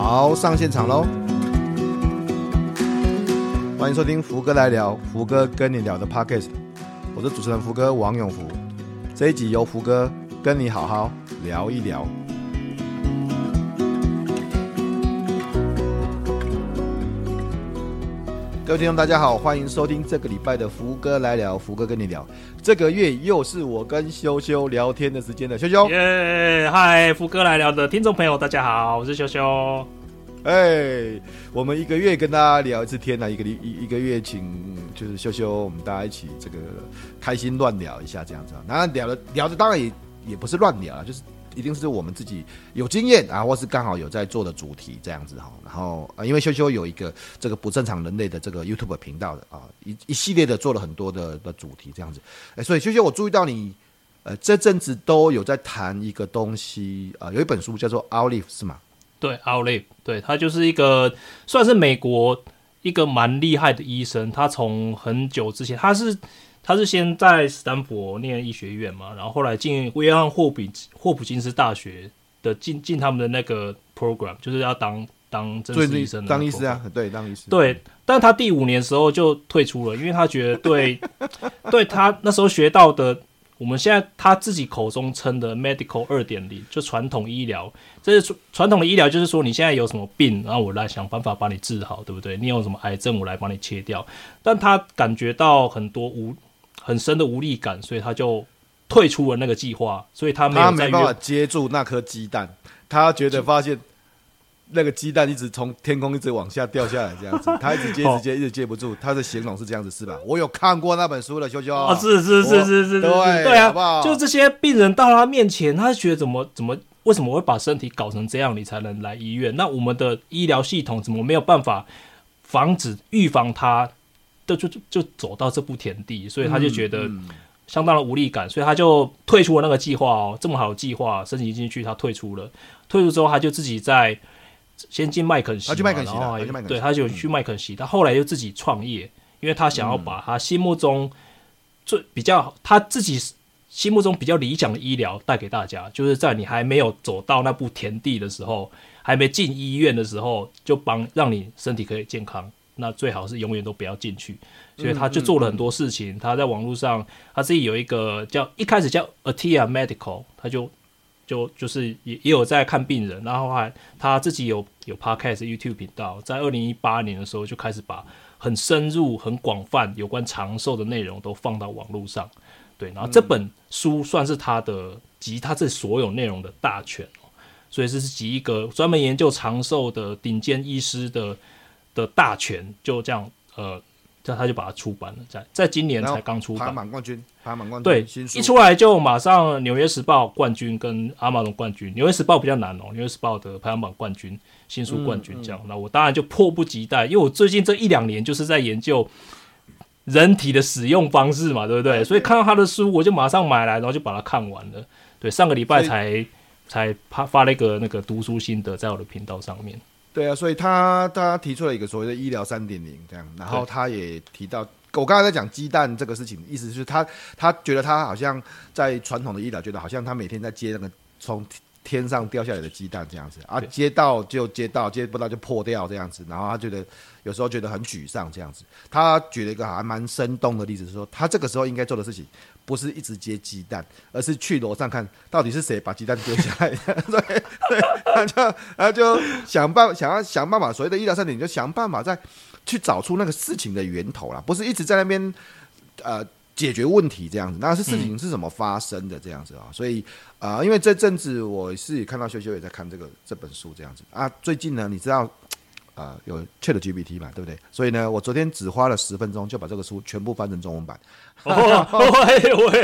好，上现场喽！欢迎收听福哥来聊，福哥跟你聊的 Podcast，我是主持人福哥王永福。这一集由福哥跟你好好聊一聊。各位听众，大家好，欢迎收听这个礼拜的福哥来聊，福哥跟你聊。这个月又是我跟修修聊天的时间了，修修。耶，嗨，福哥来聊的听众朋友，大家好，我是修修。哎，我们一个月跟大家聊一次天呢，一个一一个月请就是修修，我们大家一起这个开心乱聊一下这样子。然后聊的聊的当然也也不是乱聊啊，就是。一定是我们自己有经验啊，或是刚好有在做的主题这样子哈。然后啊，因为修修有一个这个不正常人类的这个 YouTube 频道的啊，一一系列的做了很多的的主题这样子。哎，所以修修，我注意到你呃这阵子都有在谈一个东西啊，有一本书叫做《Outlive》是吗？对，《Outlive》对，他就是一个算是美国一个蛮厉害的医生，他从很久之前他是。他是先在斯坦福念医学院嘛，然后后来进约翰霍比霍普金斯大学的进进他们的那个 program，就是要当当正式医生的，当医师啊，对，当医师。对，但他第五年的时候就退出了，因为他觉得对 对他那时候学到的，我们现在他自己口中称的 medical 二点零，就传统医疗，这是传统的医疗，就是说你现在有什么病，然后我来想办法把你治好，对不对？你有什么癌症，我来帮你切掉。但他感觉到很多无。很深的无力感，所以他就退出了那个计划。所以他没有他没办法接住那颗鸡蛋，他觉得发现那个鸡蛋一直从天空一直往下掉下来，这样子，他一直接，一直接，一直接不住。他的形容是这样子，是吧？我有看过那本书了，修修。啊，是是是是是，对对啊，好不好？就这些病人到他面前，他觉得怎么怎么，为什么会把身体搞成这样，你才能来医院？那我们的医疗系统怎么没有办法防止、预防他？就就就走到这步田地，所以他就觉得相当的无力感，所以他就退出了那个计划哦。这么好的计划申请进去，他退出了。退出之后，他就自己在先进麦肯锡，他去麦肯锡，对，他就去麦肯锡。他后来又自己创业，因为他想要把他心目中最比较他自己心目中比较理想的医疗带给大家，就是在你还没有走到那步田地的时候，还没进医院的时候，就帮让你身体可以健康。那最好是永远都不要进去，所以他就做了很多事情。嗯嗯、他在网络上，他自己有一个叫一开始叫 Atia Medical，他就就就是也也有在看病人，然后还他自己有有 Podcast YouTube 频道，在二零一八年的时候就开始把很深入、很广泛有关长寿的内容都放到网络上。对，然后这本书算是他的集他这所有内容的大全，所以这是集一个专门研究长寿的顶尖医师的。的大全就这样，呃，这他就把它出版了，在在今年才刚出版。冠军，排行榜冠军，对，一出来就马上《纽约时报》冠军跟《阿玛龙》冠军，《纽约时报》比较难哦，《纽约时报》的排行榜冠军、新书冠军这样。嗯嗯、那我当然就迫不及待，因为我最近这一两年就是在研究人体的使用方式嘛，对不对？所以看到他的书，我就马上买来，然后就把它看完了。对，上个礼拜才才发发了一个那个读书心得在我的频道上面。对啊，所以他他提出了一个所谓的医疗三点零这样，然后他也提到，我刚才在讲鸡蛋这个事情，意思是他他觉得他好像在传统的医疗，觉得好像他每天在接那个从天上掉下来的鸡蛋这样子啊，接到就接到，接不到就破掉这样子，然后他觉得有时候觉得很沮丧这样子。他举了一个还蛮生动的例子，是说他这个时候应该做的事情。不是一直接鸡蛋，而是去楼上看到底是谁把鸡蛋丢下来的。对对，他就他就想办想要想办法，所谓的医疗三点零，就想办法再去找出那个事情的源头啦，不是一直在那边呃解决问题这样子，那是事情是怎么发生的这样子啊？所以啊、呃，因为这阵子我是看到修修也在看这个这本书这样子啊，最近呢，你知道。啊、呃，有 ChatGPT 嘛，对不对？所以呢，我昨天只花了十分钟就把这个书全部翻成中文版。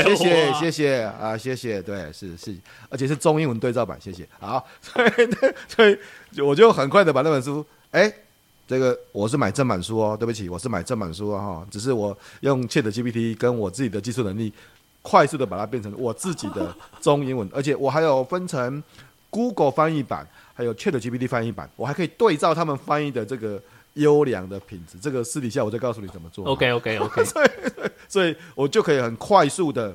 谢谢谢谢啊，谢谢，对，是是，而且是中英文对照版，谢谢。好，所以 所以我就很快的把那本书，哎，这个我是买正版书哦，对不起，我是买正版书啊、哦，哈，只是我用 ChatGPT 跟我自己的技术能力，快速的把它变成我自己的中英文，而且我还有分成 Google 翻译版。还有 ChatGPT 翻译版，我还可以对照他们翻译的这个优良的品质。这个私底下我再告诉你怎么做。OK OK OK。所以，所以我就可以很快速的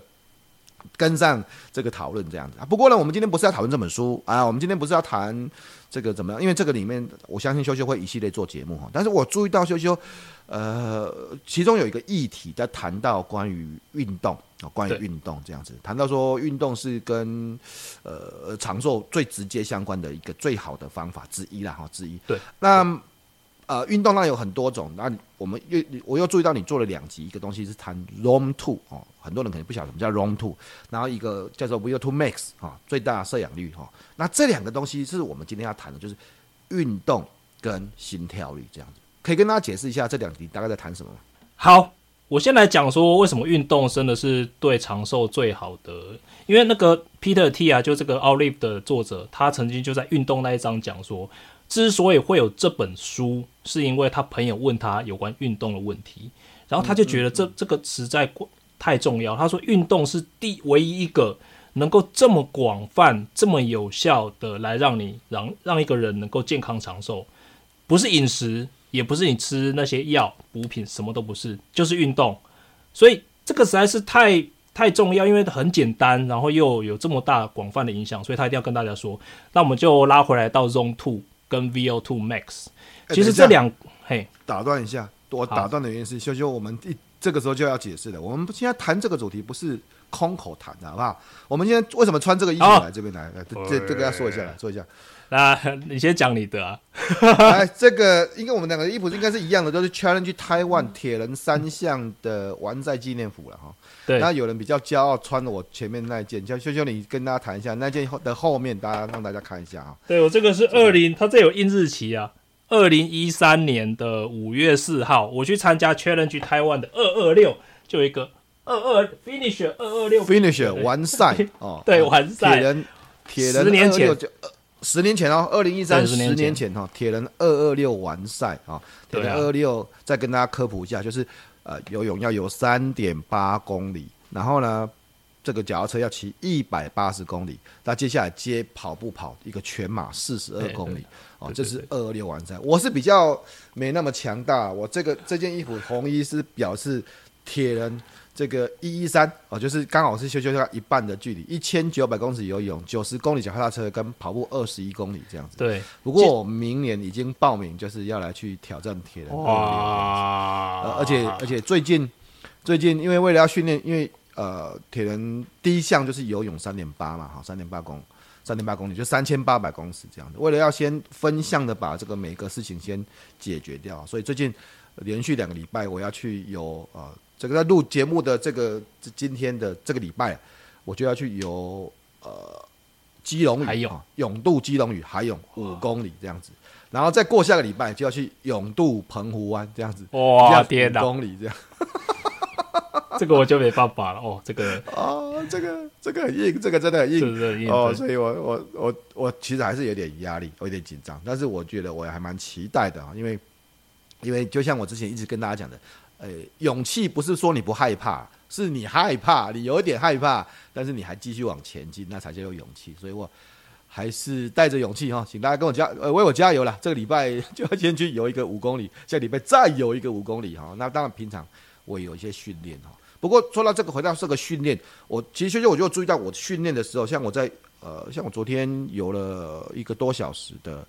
跟上这个讨论这样子啊。不过呢，我们今天不是要讨论这本书啊，我们今天不是要谈这个怎么样，因为这个里面我相信修修会一系列做节目哈。但是我注意到修修，呃，其中有一个议题在谈到关于运动啊，关于运动这样子，谈到说运动是跟呃长寿最直接相关的一个最好的方法之一啦哈，之一。对，那。呃，运动量有很多种，那我们又我又注意到你做了两集，一个东西是谈 Zone 2哦，很多人可能不晓得什么叫 Zone 2，然后一个叫做 VO2 Max 哈，最大摄氧率哈，那这两个东西是我们今天要谈的，就是运动跟心跳率这样子，可以跟大家解释一下这两集大概在谈什么吗？好，我先来讲说为什么运动真的是对长寿最好的，因为那个 Peter T 啊，就这个 Olive 的作者，他曾经就在运动那一章讲说。之所以会有这本书，是因为他朋友问他有关运动的问题，然后他就觉得这这个实在太重要。他说，运动是第唯一一个能够这么广泛、这么有效的来让你让让一个人能够健康长寿，不是饮食，也不是你吃那些药补品，什么都不是，就是运动。所以这个实在是太太重要，因为很简单，然后又有这么大广泛的影响，所以他一定要跟大家说。那我们就拉回来到 Zone Two。跟 VO2 Max，其实这两嘿，打断一下，我打断的原因是，修修，我们一这个时候就要解释了。我们现在谈这个主题不是空口谈的，好不好？我们现在为什么穿这个衣服来这边来？来，这这个要说一下，来说一下。那你先讲你的啊。来，这个应该我们两个衣服应该是一样的，都是 Challenge Taiwan 铁人三项的完赛纪念服了哈。对。那有人比较骄傲，穿了我前面那一件，叫秀秀，你跟大家谈一下那件的后面，大家让大家看一下啊。对，我这个是二零，它这有印日期啊，二零一三年的五月四号，我去参加 Challenge Taiwan 的二二六，就有一个二二 Finish 二二六 Finish 完赛 哦，对，完赛。铁人，铁人，十年前就十年前哦，二零一三十年前哈，铁人二二六完赛啊，铁人二二六再跟大家科普一下，就是。呃，游泳要游三点八公里，然后呢，这个脚踏车要骑一百八十公里，那接下来接跑步跑一个全马四十二公里，哦，这是二二六完赛。我是比较没那么强大，我这个这件衣服红衣是表示铁人。这个一一三哦，就是刚好是修修一半的距离，一千九百公尺游泳，九十公里脚踏车跟跑步二十一公里这样子。对，不过我明年已经报名，就是要来去挑战铁人。哇！而且而且最近最近因为为了要训练，因为呃铁人第一项就是游泳三点八嘛，哈，三点八公三点八公里就三千八百公尺这样子。为了要先分项的把这个每个事情先解决掉，所以最近连续两个礼拜我要去游呃。这个在录节目的这个今天的这个礼拜，我就要去游呃基隆屿啊，永渡基隆屿海泳五公里这样子，然后再过下个礼拜就要去永渡澎湖湾这样子，哇天哪，五公里这样，这个我就没办法了哦，这个。啊，这个这个很硬，这个真的很硬，是是硬哦，所以我我我我其实还是有点压力，有点紧张，但是我觉得我也还蛮期待的啊，因为因为就像我之前一直跟大家讲的。诶、欸，勇气不是说你不害怕，是你害怕，你有一点害怕，但是你还继续往前进，那才叫有勇气。所以我还是带着勇气哈，请大家跟我加呃为我加油啦。这个礼拜就要先去游一个五公里，下礼拜再游一个五公里哈。那当然平常我有一些训练哈。不过说到这个，回到这个训练，我其实就我就注意到我训练的时候，像我在呃像我昨天游了一个多小时的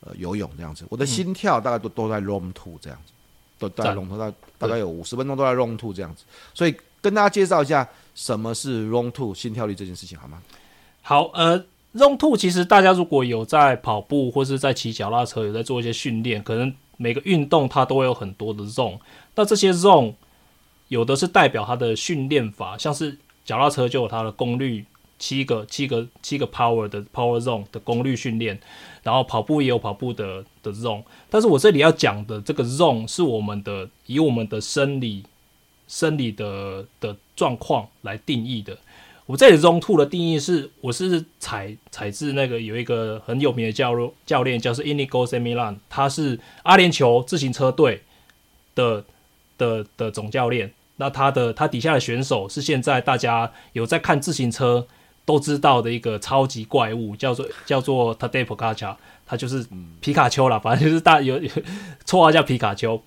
呃游泳这样子，我的心跳大概都都在 Zone Two 这样子。都在 Zone 2，大大概有五十分钟都在 Zone 2这样子，所以跟大家介绍一下什么是 Zone 2心跳率这件事情好吗？好，呃，Zone 2其实大家如果有在跑步或是在骑脚踏车，有在做一些训练，可能每个运动它都会有很多的 Zone，那这些 Zone 有的是代表它的训练法，像是脚踏车就有它的功率。七个七个七个 power 的 power zone 的功率训练，然后跑步也有跑步的的 zone，但是我这里要讲的这个 zone 是我们的以我们的生理生理的的状况来定义的。我这里 zone two 的定义是，我是采采自那个有一个很有名的教教练，叫做 Inigo Semilan，他是阿联酋自行车队的的的总教练。那他的他底下的选手是现在大家有在看自行车。都知道的一个超级怪物叫做叫做 Tadej Pogačar，他就是皮卡丘啦，反正就是大有 绰号叫皮卡丘。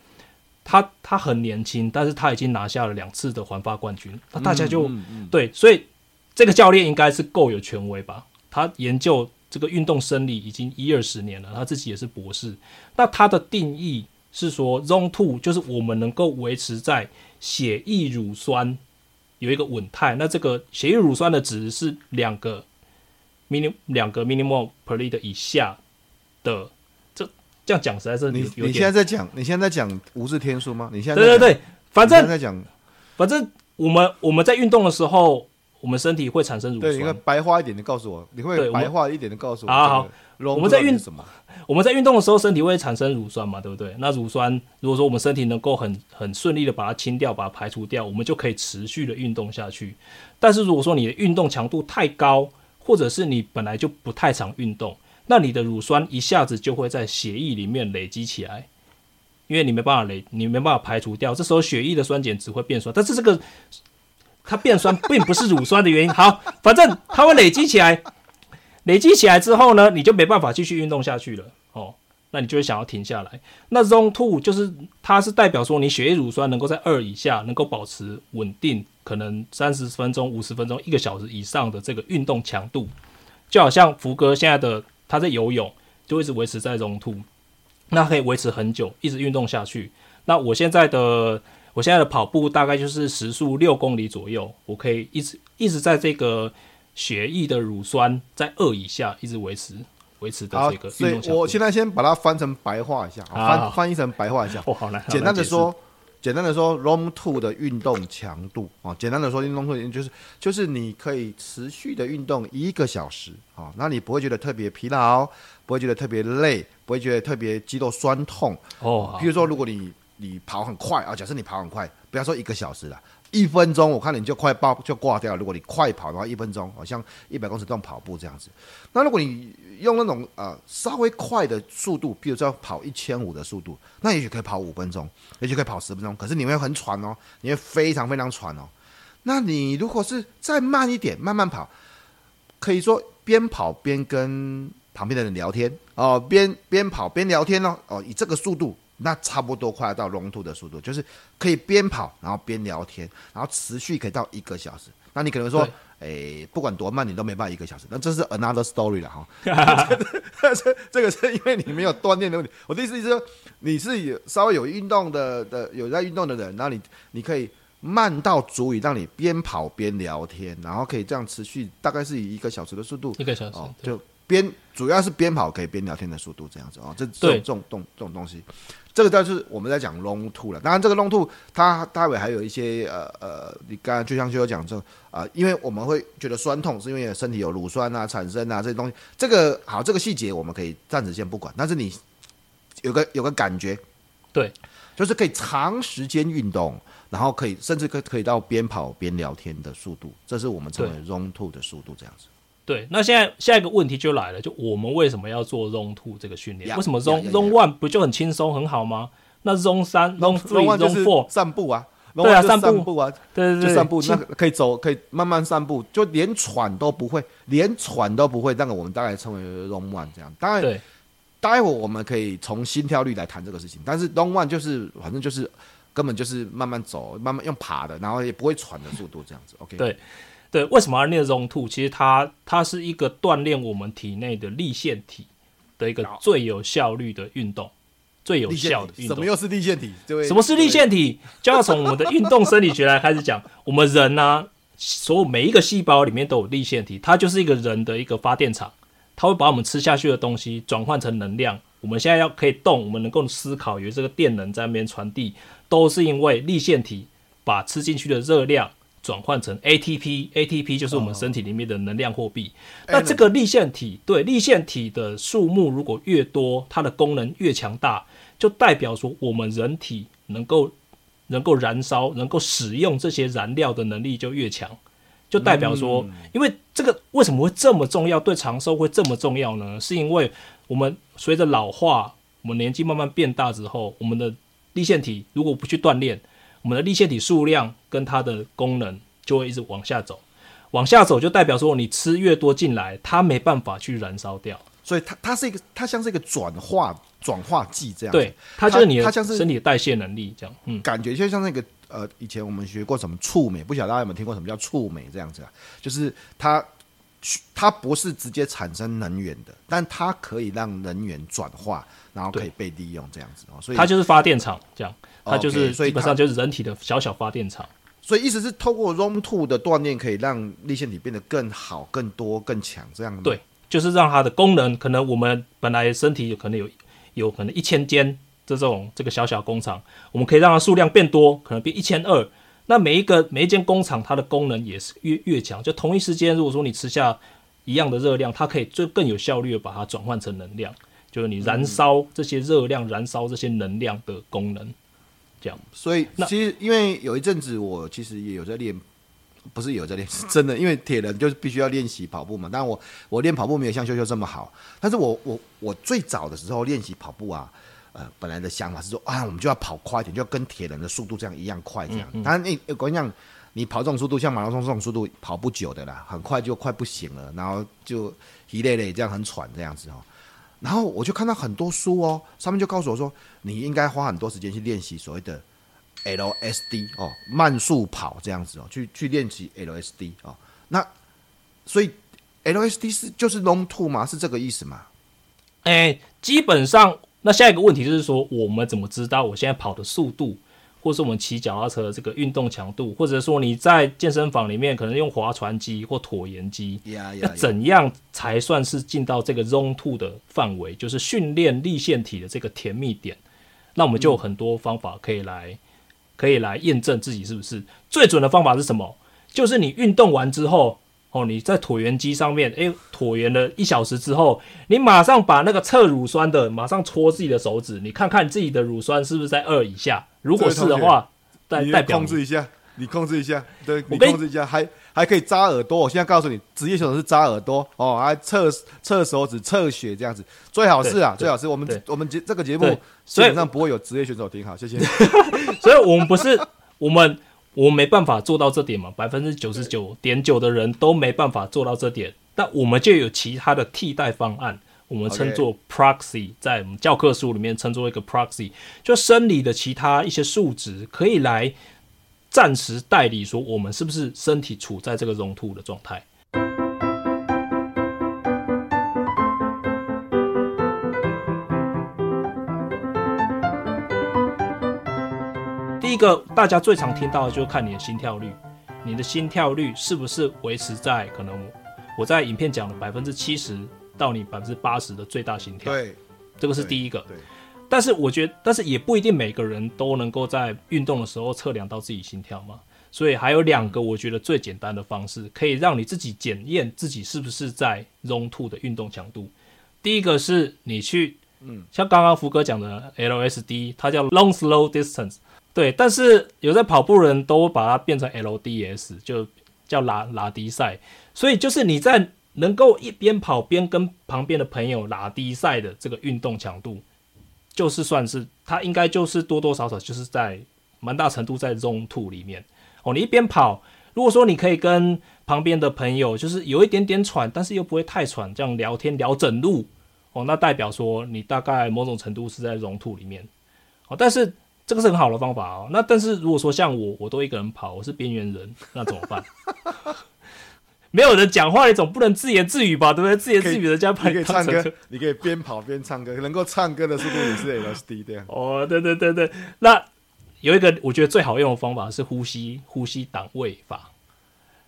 他他很年轻，但是他已经拿下了两次的环法冠军。那大家就、嗯嗯嗯、对，所以这个教练应该是够有权威吧？他研究这个运动生理已经一二十年了，他自己也是博士。那他的定义是说，Zone Two 就是我们能够维持在血液乳酸有一个稳态。那这个血液乳酸的值是两个 minim 两个 minimum per liter 以下的。这这样讲实在是你你现在在讲你现在在讲无字天书吗？你现在对对对，反正在讲，反正我们我们在运动的时候。我们身体会产生乳酸。对，白话一点的告诉我，你会白话一点的告诉我。好好，我们在运什么？我们在运动的时候，身体会产生乳酸嘛，对不对？那乳酸，如果说我们身体能够很很顺利的把它清掉，把它排除掉，我们就可以持续的运动下去。但是如果说你的运动强度太高，或者是你本来就不太常运动，那你的乳酸一下子就会在血液里面累积起来，因为你没办法累，你没办法排除掉，这时候血液的酸碱值会变酸，但是这个。它变酸并不是乳酸的原因。好，反正它会累积起来，累积起来之后呢，你就没办法继续运动下去了。哦，那你就会想要停下来。那 Zone Two 就是它是代表说你血液乳酸能够在二以下，能够保持稳定，可能三十分钟、五十分钟、一个小时以上的这个运动强度，就好像福哥现在的他在游泳，就一直维持在 Zone Two，那可以维持很久，一直运动下去。那我现在的。我现在的跑步大概就是时速六公里左右，我可以一直一直在这个血液的乳酸在二以下，一直维持维持的这个运动强度。所以我现在先把它翻成白话一下，好翻翻译成白话一下。哦，好难。简单的说，简单的说，Zone Two 的运动强度啊，简单的说，运动强度就是就是你可以持续的运动一个小时啊，那你不会觉得特别疲劳，不会觉得特别累，不会觉得特别肌肉酸痛。哦，比如说如果你你跑很快啊！假设你跑很快，不要说一个小时了，一分钟，我看你就快爆就挂掉。如果你快跑的话，一分钟好像一百公尺这种跑步这样子。那如果你用那种呃稍微快的速度，比如说跑一千五的速度，那也许可以跑五分钟，也许可以跑十分钟。可是你会很喘哦，你会非常非常喘哦。那你如果是再慢一点，慢慢跑，可以说边跑边跟旁边的人聊天哦，边边跑边聊天哦哦，以这个速度。那差不多快要到 Zone Two 的速度，就是可以边跑然后边聊天，然后持续可以到一个小时。那你可能说，哎、欸，不管多慢，你都没办法一个小时。那这是 another story 了哈。这 这个是因为你没有锻炼的问题。我的意思是说，你是有稍微有运动的的有在运动的人，然后你你可以慢到足以让你边跑边聊天，然后可以这样持续，大概是以一个小时的速度，一个小时、哦、就边主要是边跑可以边聊天的速度这样子哦。这这种这种动这种东西。这个就是我们在讲 long Two 了。当然，这个 long Two 它待会还有一些呃呃，你刚才就像就有讲这啊、呃，因为我们会觉得酸痛，是因为身体有乳酸啊产生啊这些东西。这个好，这个细节我们可以暂时先不管。但是你有个有个感觉，对，就是可以长时间运动，然后可以甚至可可以到边跑边聊天的速度，这是我们称为 long Two 的速度这样子。对，那现在下一个问题就来了，就我们为什么要做 Zone Two 这个训练？为什么 Zone Zone One 不就很轻松很好吗？那 Zone 三、Zone Three、Zone Four 散步啊，对啊，散步啊，对对对，就散步，那可以走，可以慢慢散步，就连喘都不会，连喘都不会。那个我们大概称为 Zone One 这样。当然，对，待会我们可以从心跳率来谈这个事情。但是 Zone One 就是反正就是根本就是慢慢走，慢慢用爬的，然后也不会喘的速度这样子。OK，对。对，为什么要练 Zone Two？其实它它是一个锻炼我们体内的立腺体的一个最有效率的运动，最有效的运动。什么又是立腺体？什么是立腺体？就要从我们的运动生理学来开始讲。我们人呢、啊，所有每一个细胞里面都有立腺体，它就是一个人的一个发电厂，它会把我们吃下去的东西转换成能量。我们现在要可以动，我们能够思考，有这个电能在那边传递，都是因为立腺体把吃进去的热量。转换成 ATP，ATP 就是我们身体里面的能量货币。那这个粒线体，对粒线体的数目如果越多，它的功能越强大，就代表说我们人体能够能够燃烧、能够使用这些燃料的能力就越强。就代表说，因为这个为什么会这么重要？对长寿会这么重要呢？是因为我们随着老化，我们年纪慢慢变大之后，我们的粒线体如果不去锻炼，我们的粒线体数量跟它的功能就会一直往下走，往下走就代表说你吃越多进来，它没办法去燃烧掉，所以它它是一个它像是一个转化转化剂这样，对，它就是你的它像是身体的代谢能力这样，嗯，感觉就像那个呃，以前我们学过什么触媒，不晓得大家有没有听过什么叫触媒这样子啊？就是它它不是直接产生能源的，但它可以让能源转化，然后可以被利用这样子哦。所以它就是发电厂这样，它就是基本上就是人体的小小发电厂。所以意思是透过 ROM two 的锻炼，可以让立线体变得更好、更多、更强这样。对，就是让它的功能，可能我们本来身体有可能有有可能一千间。这种这个小小工厂，我们可以让它数量变多，可能变一千二。那每一个每一间工厂，它的功能也是越越强。就同一时间，如果说你吃下一样的热量，它可以就更有效率的把它转换成能量，就是你燃烧这些热量、燃烧这些能量的功能。这样，所以其实因为有一阵子我其实也有在练，不是有在练，是真的。因为铁人就是必须要练习跑步嘛。但我我练跑步没有像秀秀这么好，但是我我我最早的时候练习跑步啊。呃，本来的想法是说啊，我们就要跑快一点，就要跟铁人的速度这样一样快，这样。当然，你我跟你讲，你跑这种速度，像马拉松这种速度，跑不久的啦，很快就快不行了，然后就一累累这样很喘这样子哦。然后我就看到很多书哦，上面就告诉我说，你应该花很多时间去练习所谓的 LSD 哦，慢速跑这样子哦，去去练习 LSD 哦。那所以 LSD 是就是 long two 吗？是这个意思吗？哎，基本上。那下一个问题就是说，我们怎么知道我现在跑的速度，或是我们骑脚踏车的这个运动强度，或者说你在健身房里面可能用划船机或椭圆机，那怎样才算是进到这个 Zone Two 的范围，就是训练立线体的这个甜蜜点？那我们就有很多方法可以来，可以来验证自己是不是最准的方法是什么？就是你运动完之后。哦，你在椭圆机上面，诶、欸，椭圆了一小时之后，你马上把那个测乳酸的，马上戳自己的手指，你看看自己的乳酸是不是在二以下？如果是的话，代代表控制一下，你控制一下，对，你控制一下，还还可以扎耳朵。我现在告诉你，职业选手是扎耳朵哦，还测测手指、测血这样子，最好是啊，最好是我们我们节这个节目基本上不会有职业选手听好，谢谢。所以我们不是我们。我没办法做到这点嘛，百分之九十九点九的人都没办法做到这点，但我们就有其他的替代方案，我们称作 proxy，在我们教科书里面称作一个 proxy，就生理的其他一些数值可以来暂时代理说我们是不是身体处在这个 Zone 2的状态。一个大家最常听到的就是看你的心跳率，你的心跳率是不是维持在可能我在影片讲的百分之七十到你百分之八十的最大心跳？对，这个是第一个。对，但是我觉得，但是也不一定每个人都能够在运动的时候测量到自己心跳嘛。所以还有两个我觉得最简单的方式，可以让你自己检验自己是不是在 Zone 2的运动强度。第一个是你去，嗯，像刚刚福哥讲的 LSD，它叫 Long Slow Distance。对，但是有在跑步的人都把它变成 LDS，就叫拉拉低赛。所以就是你在能够一边跑边跟旁边的朋友拉低赛的这个运动强度，就是算是它应该就是多多少少就是在蛮大程度在 Zone 2里面哦。你一边跑，如果说你可以跟旁边的朋友就是有一点点喘，但是又不会太喘，这样聊天聊整路哦，那代表说你大概某种程度是在 Zone 2里面哦，但是。这个是很好的方法哦。那但是如果说像我，我都一个人跑，我是边缘人，那怎么办？没有人讲话，你总不能自言自语吧？对不对？自言自语，人家拍你可以唱歌，你可以边跑边唱歌，能够唱歌的速度也是 LSD 这样。哦，对对对对。那有一个我觉得最好用的方法是呼吸呼吸档位法。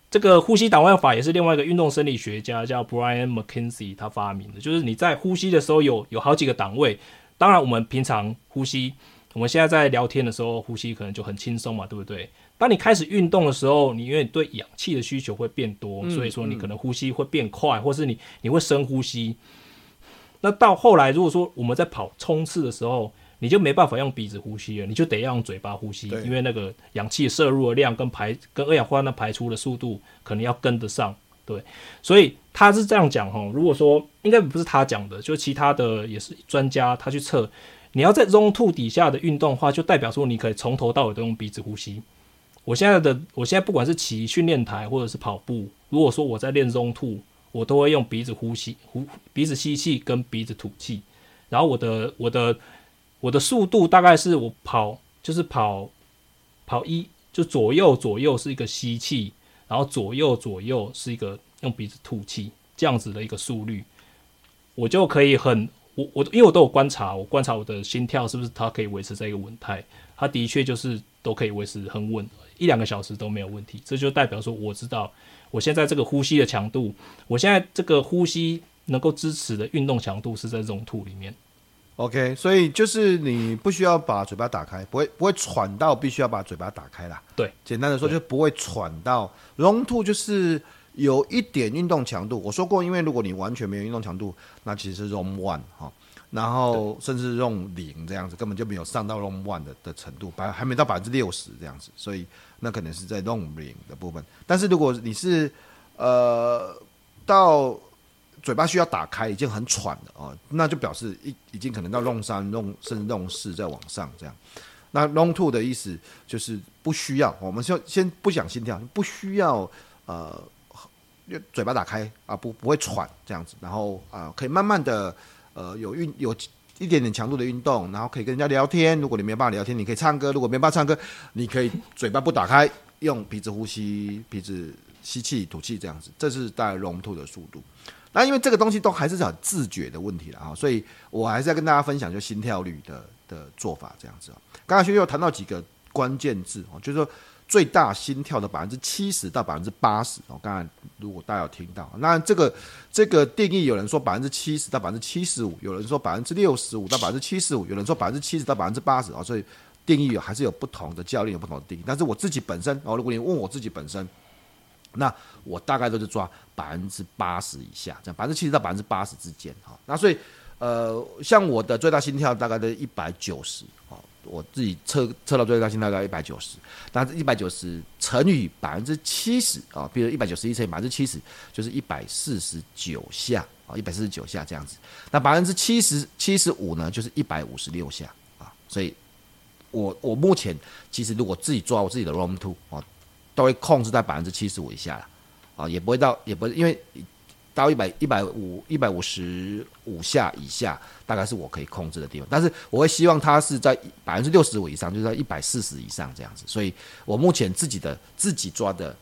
这个呼吸档位法也是另外一个运动生理学家叫 Brian McKenzie 他发明的，就是你在呼吸的时候有有好几个档位。当然，我们平常呼吸。我们现在在聊天的时候，呼吸可能就很轻松嘛，对不对？当你开始运动的时候，你因为对氧气的需求会变多，嗯、所以说你可能呼吸会变快，嗯、或是你你会深呼吸。那到后来，如果说我们在跑冲刺的时候，你就没办法用鼻子呼吸了，你就得要用嘴巴呼吸，因为那个氧气摄入的量跟排跟二氧化碳排出的速度可能要跟得上，对。所以他是这样讲哈，如果说应该不是他讲的，就其他的也是专家他去测。你要在 Zone 2底下的运动的话，就代表说你可以从头到尾都用鼻子呼吸。我现在的，我现在不管是骑训练台或者是跑步，如果说我在练 Zone 2，我都会用鼻子呼吸，呼鼻子吸气跟鼻子吐气。然后我的我的我的速度大概是我跑就是跑跑一就左右左右是一个吸气，然后左右左右是一个用鼻子吐气，这样子的一个速率，我就可以很我我因为我都有观察，我观察我的心跳是不是它可以维持在一个稳态，它的确就是都可以维持很稳，一两个小时都没有问题，这就代表说我知道我现在这个呼吸的强度，我现在这个呼吸能够支持的运动强度是在这种吐里面。OK，所以就是你不需要把嘴巴打开，不会不会喘到必须要把嘴巴打开啦。对，简单的说就是不会喘到。Long two 就是有一点运动强度。我说过，因为如果你完全没有运动强度，那其实是 Long one 哈，然后甚至 Long 零这样子，根本就没有上到 Long one 的的程度，百还没到百分之六十这样子，所以那可能是在 Long 零的部分。但是如果你是呃到嘴巴需要打开，已经很喘了哦，那就表示已已经可能到 long 三、long 甚至 long 四再往上这样。那 long two 的意思就是不需要，我们先先不讲心跳，不需要呃嘴巴打开啊，不不会喘这样子，然后啊可以慢慢的呃有运有一点点强度的运动，然后可以跟人家聊天。如果你没办法聊天，你可以唱歌；如果没办法唱歌，你可以嘴巴不打开，用鼻子呼吸，鼻子吸气吐气这样子，这是大概 long two 的速度。那因为这个东西都还是很自觉的问题了啊，所以我还是要跟大家分享，就心跳率的的做法这样子啊。刚才学又谈到几个关键字哦，就是说最大心跳的百分之七十到百分之八十哦。刚才如果大家有听到，那这个这个定义，有人说百分之七十到百分之七十五，有人说百分之六十五到百分之七十五，有人说百分之七十到百分之八十啊。所以定义还是有不同的教练有不同的定义，但是我自己本身哦，如果你问我自己本身。那我大概都是抓百分之八十以下，这样百分之七十到百分之八十之间，哈。那所以，呃，像我的最大心跳大概在一百九十，哦，我自己测测到最高心跳大概一百九十，但是一百九十乘以百分之七十，啊，比如一百九十一乘以百分之七十，就是一百四十九下，啊，一百四十九下这样子。那百分之七十七十五呢，就是一百五十六下，啊，所以我我目前其实如果自己抓我自己的 room two，啊。都会控制在百分之七十五以下了，啊，也不会到，也不会，因为到一百一百五一百五十五下以下，大概是我可以控制的地方。但是我会希望它是在百分之六十五以上，就是在一百四十以上这样子。所以我目前自己的自己抓的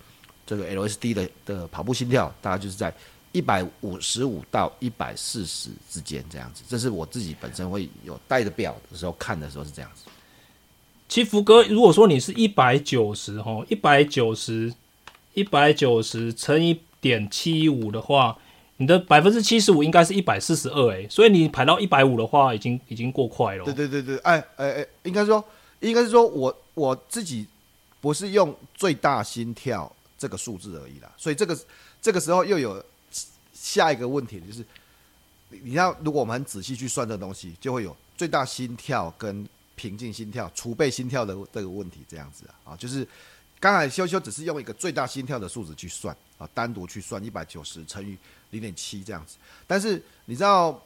这个 LSD 的的跑步心跳，大概就是在一百五十五到一百四十之间这样子。这是我自己本身会有带着表的时候看的时候是这样子。其实福哥，如果说你是一百九十哈，一百九十，一百九十乘以点七五的话，你的百分之七十五应该是一百四十二哎，所以你排到一百五的话，已经已经过快了。对对对对，哎哎哎，应该说，应该是说我我自己不是用最大心跳这个数字而已啦，所以这个这个时候又有下一个问题，就是你要如果我们很仔细去算这东西，就会有最大心跳跟。平静心跳、储备心跳的这个问题，这样子啊，就是刚才修修只是用一个最大心跳的数值去算啊，单独去算一百九十乘以零点七这样子。但是你知道，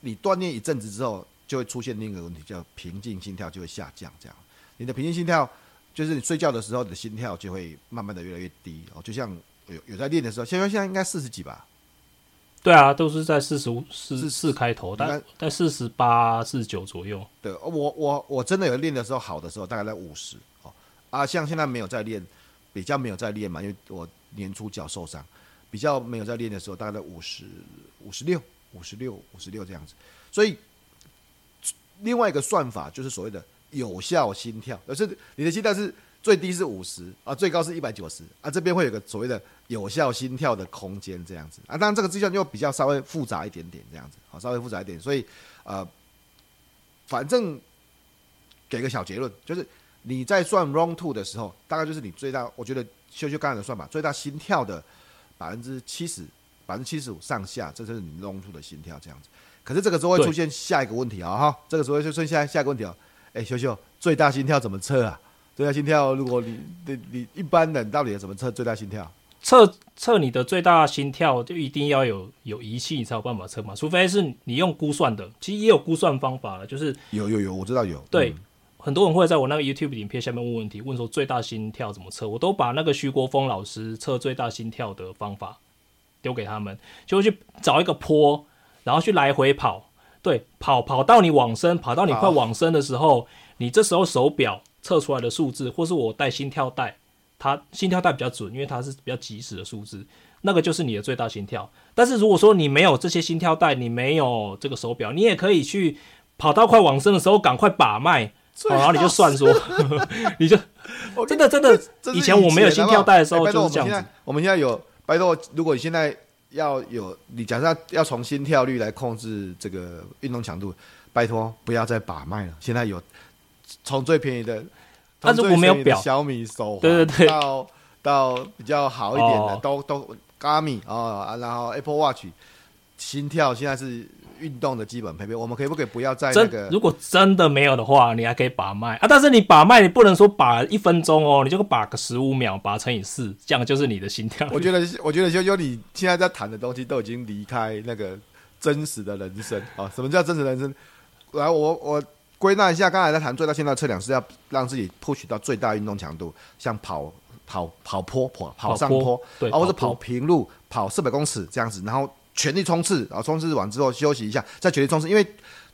你锻炼一阵子之后，就会出现另一个问题，叫平静心跳就会下降。这样，你的平静心跳就是你睡觉的时候，你的心跳就会慢慢的越来越低哦。就像有有在练的时候，现在现在应该四十几吧。对啊，都是在四十五、四四开头，但在四十八、四十九左右。对，我我我真的有练的时候，好的时候大概在五十哦。啊，像现在没有在练，比较没有在练嘛，因为我年初脚受伤，比较没有在练的时候，大概在五十五十六、五十六、五十六这样子。所以另外一个算法就是所谓的有效心跳，而是你的心跳是。最低是五十啊，最高是一百九十啊，这边会有个所谓的有效心跳的空间这样子啊，当然这个计算又比较稍微复杂一点点这样子，好，稍微复杂一点，所以呃，反正给个小结论，就是你在算 Long two 的时候，大概就是你最大，我觉得修修刚才的算法，最大心跳的百分之七十，百分之七十五上下，这就是你 Long two 的心跳这样子。可是这个时候会出现下一个问题啊哈，这个时候就出现下下一个问题哦，哎，秀秀最大心跳怎么测啊？最大心跳，如果你你你一般人到底要怎么测最大心跳？测测你的最大心跳就一定要有有仪器你才有办法测嘛，除非是你用估算的，其实也有估算方法了，就是有有有，我知道有。对，嗯、很多人会在我那个 YouTube 影片下面问问题，问说最大心跳怎么测，我都把那个徐国峰老师测最大心跳的方法丢给他们，就会去找一个坡，然后去来回跑，对，跑跑到你往生，跑到你快往生的时候，你这时候手表。测出来的数字，或是我带心跳带，它心跳带比较准，因为它是比较及时的数字，那个就是你的最大心跳。但是如果说你没有这些心跳带，你没有这个手表，你也可以去跑到快往生的时候，赶快把脉，然后你就算说，你就真的真的，以前我没有心跳带的时候就是这样子。我们现在有，拜托，如果你现在。要有你假设要要从心跳率来控制这个运动强度，拜托不要再把脉了。现在有从最便宜的，但是我没有表，小米手环，对对对，到到比较好一点的，哦、都都 Garmin 啊，然后 Apple Watch，心跳现在是。运动的基本配备，我们可以不可以不要在那个？如果真的没有的话，你还可以把脉啊。但是你把脉，你不能说把一分钟哦，你就把个十五秒，把它乘以四，这样就是你的心跳。我觉得，我觉得修修你现在在谈的东西都已经离开那个真实的人生啊。什么叫真实人生？来，我我归纳一下，刚才在谈最大心跳测量是要让自己 push 到最大运动强度，像跑跑跑坡跑跑上坡，对，或者跑平路跑四百公尺这样子，然后。全力冲刺，然后冲刺完之后休息一下，再全力冲刺。因为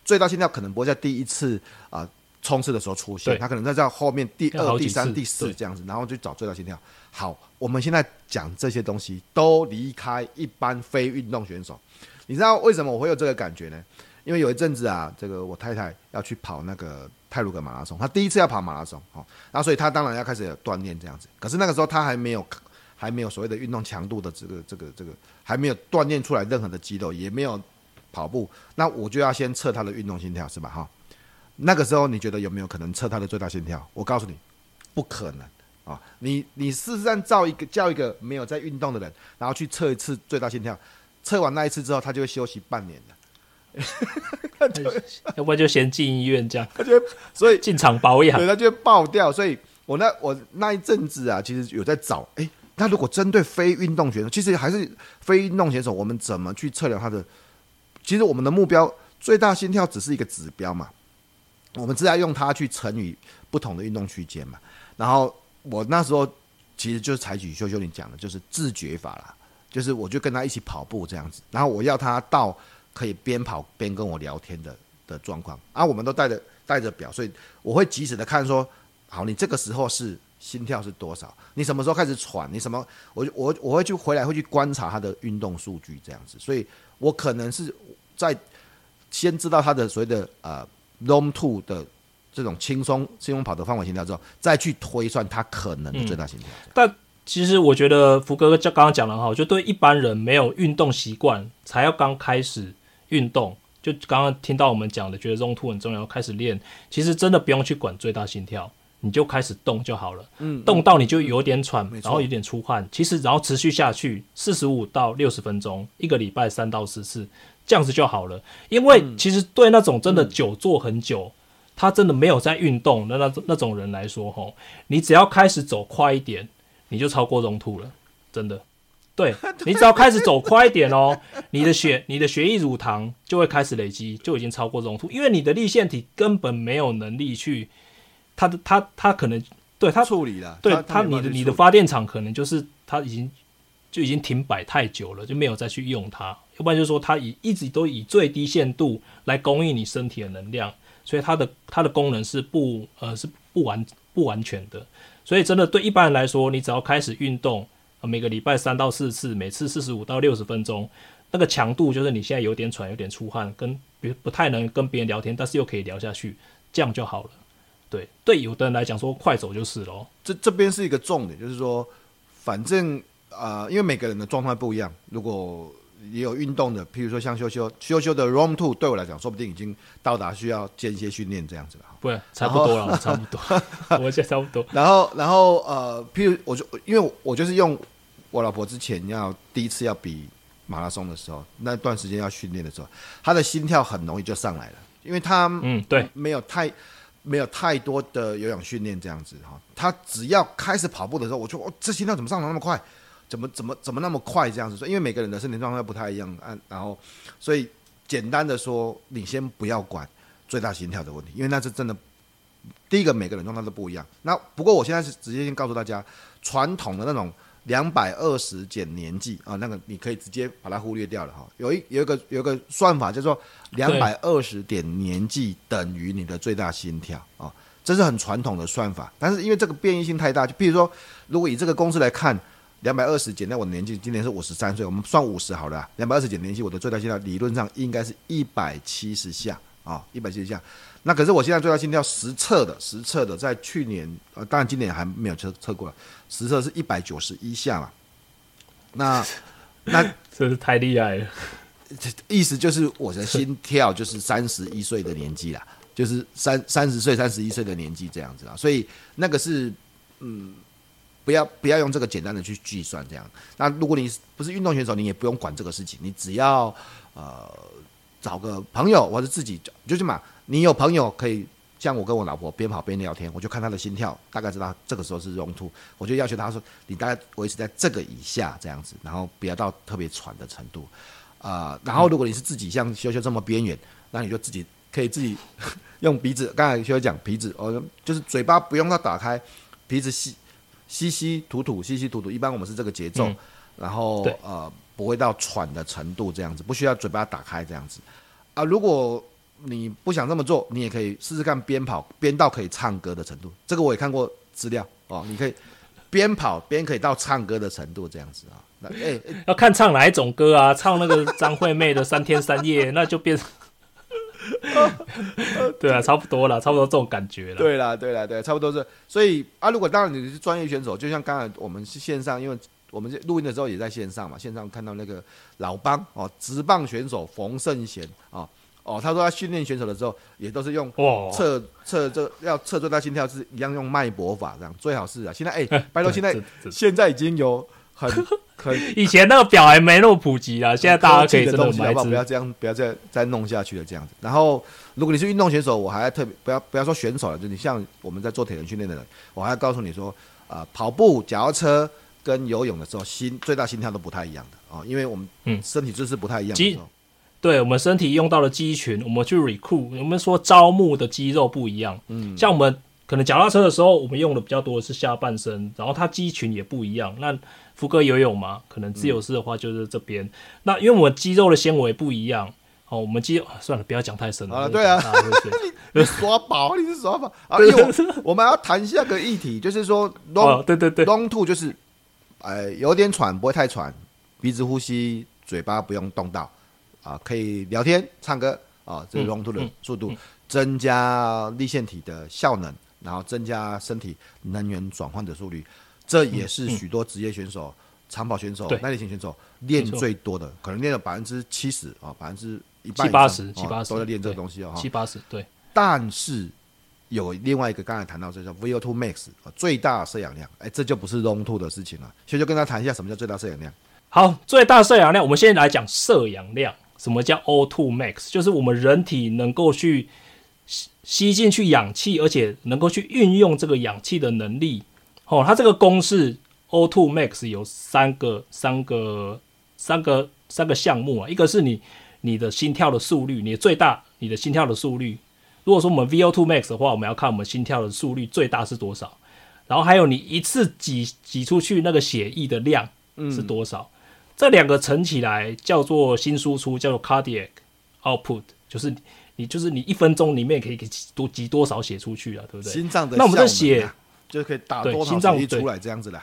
最大心跳可能不会在第一次啊冲刺的时候出现，他可能在这后面第二、第三、第四这样子，然后就找最大心跳。好，我们现在讲这些东西都离开一般非运动选手。你知道为什么我会有这个感觉呢？因为有一阵子啊，这个我太太要去跑那个泰鲁格马拉松，她第一次要跑马拉松，哦，然后所以她当然要开始有锻炼这样子。可是那个时候她还没有。还没有所谓的运动强度的这个这个这个，还没有锻炼出来任何的肌肉，也没有跑步，那我就要先测他的运动心跳，是吧？哈，那个时候你觉得有没有可能测他的最大心跳？我告诉你，不可能啊！你你事实上造一个叫一个没有在运动的人，然后去测一次最大心跳，测完那一次之后，他就会休息半年的，要不然就先进医院这样，他就所以进厂保养，对，他就会爆掉。所以我那我那一阵子啊，其实有在找，哎。那如果针对非运动选手，其实还是非运动选手，我们怎么去测量他的？其实我们的目标最大心跳只是一个指标嘛，我们是要用它去乘以不同的运动区间嘛。然后我那时候其实就是采取修修你讲的，就是自觉法啦，就是我就跟他一起跑步这样子，然后我要他到可以边跑边跟我聊天的的状况啊，我们都带着带着表，所以我会及时的看说，好，你这个时候是。心跳是多少？你什么时候开始喘？你什么？我我我会去回来会去观察他的运动数据这样子，所以我可能是在先知道他的所谓的呃 long two 的这种轻松轻松跑的范围心跳之后，再去推算他可能的最大心跳。嗯、但其实我觉得福哥就刚刚讲了哈，就对一般人没有运动习惯，才要刚开始运动，就刚刚听到我们讲的，觉得 zone two 很重要，开始练，其实真的不用去管最大心跳。你就开始动就好了，嗯，动到你就有点喘，嗯、然后有点出汗，其实然后持续下去四十五到六十分钟，一个礼拜三到四次，这样子就好了。因为其实对那种真的久坐很久，嗯、他真的没有在运动的那那种人来说，吼，你只要开始走快一点，你就超过 zone two 了，真的。对，你只要开始走快一点哦，你的血你的血液乳糖就会开始累积，就已经超过 zone two，因为你的粒线体根本没有能力去。他的他他可能对他处理了，对他，他你的你的发电厂可能就是他已经就已经停摆太久了，就没有再去用它，要不然就是说它以一直都以最低限度来供应你身体的能量，所以它的它的功能是不呃是不完不完全的，所以真的对一般人来说，你只要开始运动，每个礼拜三到四次，每次四十五到六十分钟，那个强度就是你现在有点喘，有点出汗，跟别不太能跟别人聊天，但是又可以聊下去，这样就好了。对对，有的人来讲说快走就是喽。这这边是一个重点，就是说，反正啊、呃，因为每个人的状态不一样。如果也有运动的，譬如说像修修修修的 Room Two，对我来讲，说不定已经到达需要间歇训练这样子了。不，差不多了，差不多，我觉得差不多。然后，然后呃，譬如我就因为我就是用我老婆之前要第一次要比马拉松的时候，那段时间要训练的时候，她的心跳很容易就上来了，因为她嗯对没有太。没有太多的有氧训练这样子哈，他只要开始跑步的时候，我就哦，这心跳怎么上得那么快？怎么怎么怎么那么快这样子？说，因为每个人的身体状态不太一样，啊，然后所以简单的说，你先不要管最大心跳的问题，因为那是真的。第一个，每个人状态都不一样。那不过我现在是直接先告诉大家，传统的那种。两百二十减年纪啊，那个你可以直接把它忽略掉了哈。有一有一个有一个算法，就是说两百二十点年纪等于你的最大心跳啊。这是很传统的算法。但是因为这个变异性太大，就比如说，如果以这个公式来看，两百二十减掉我的年纪，今年是五十三岁，我们算五十好了。两百二十减年纪，我的最大心跳理论上应该是一百七十下啊，一百七十下。那可是我现在最大心跳实测的，实测的在去年，呃，当然今年还没有测测过了，实测是一百九十一下嘛。那 那真是太厉害了。意思就是我的心跳就是三十一岁的年纪啦，就是三三十岁、三十一岁的年纪这样子啊，所以那个是嗯，不要不要用这个简单的去计算这样。那如果你不是运动选手，你也不用管这个事情，你只要呃找个朋友或者自己就就嘛，你有朋友可以像我跟我老婆边跑边聊天，我就看她的心跳，大概知道这个时候是 zone two，我就要求她说你大概维持在这个以下这样子，然后不要到特别喘的程度。啊、呃，然后如果你是自己像修修这么边缘，那你就自己可以自己用鼻子，刚才修修讲鼻子，哦，就是嘴巴不用它打开，鼻子吸吸吸吐吐吸吸吐吐，一般我们是这个节奏，嗯、然后呃不会到喘的程度这样子，不需要嘴巴打开这样子。啊、呃，如果你不想这么做，你也可以试试看边跑边到可以唱歌的程度，这个我也看过资料哦，你可以边跑边可以到唱歌的程度这样子啊。那哎，欸欸、要看唱哪一种歌啊？唱那个张惠妹的《三天三夜》，那就变，对啊，差不多了，差不多这种感觉了。对啦，对啦，对，差不多是。所以啊，如果当然你是专业选手，就像刚才我们是线上，因为我们录音的时候也在线上嘛，线上看到那个老帮哦，直棒选手冯胜贤啊，哦，他说他训练选手的时候也都是用测测这要测最大心跳是一样用脉搏法这样，最好是啊。现在哎，欸、拜托，现在现在已经有很。可以，以前那个表还没那么普及啊，现在大家可以真的买。不要这样，不要再再弄下去了这样子。然后，如果你是运动选手，我还要特别不要不要说选手了，就你像我们在做铁人训练的人，我还要告诉你说，啊、呃，跑步、脚踏车跟游泳的时候，心最大心跳都不太一样的啊、哦，因为我们嗯身体姿势不太一样的时候。嗯、对，我们身体用到的肌群，我们去 recruit，我们说招募的肌肉不一样。嗯，像我们可能脚踏车的时候，我们用的比较多的是下半身，然后它肌群也不一样。那福哥游泳嘛，可能自由式的话就是这边。嗯、那因为我们肌肉的纤维不一样，哦，我们肌肉算了，不要讲太深了。啊，对啊，你 耍宝，你是耍宝啊！因为我们要谈下个议题，就是说，long，对对对，long two 就是，哎，有点喘，不会太喘，鼻子呼吸，嘴巴不用动到，啊，可以聊天、唱歌，啊，这个 long two 的速度，增加粒线体的效能，然后增加身体能源转换的速率。这也是许多职业选手、长跑选手、耐力型选手练最多的，可能练了百分之七十啊，百分之一百七八十、七八十都在练这个东西哦。七八十对。但是有另外一个刚才谈到这叫 VO2 max 最大摄氧量，哎，这就不是 zone two 的事情了。所以就跟他谈一下什么叫最大摄氧量。好，最大摄氧量，我们现在来讲摄氧量。什么叫 O2 max？就是我们人体能够去吸吸进去氧气，而且能够去运用这个氧气的能力。哦，它这个公式 O2 max 有三个、三个、三个、三个项目啊。一个是你你的心跳的速率，你的最大你的心跳的速率。如果说我们 VO2 max 的话，我们要看我们心跳的速率最大是多少。然后还有你一次挤挤出去那个血液的量是多少。嗯、这两个乘起来叫做心输出，叫做 cardiac output，就是你就是你一分钟里面可以挤多挤多少血出去啊，对不对？心脏的、啊、那我们的血。就可以打多少血液出来这样子的，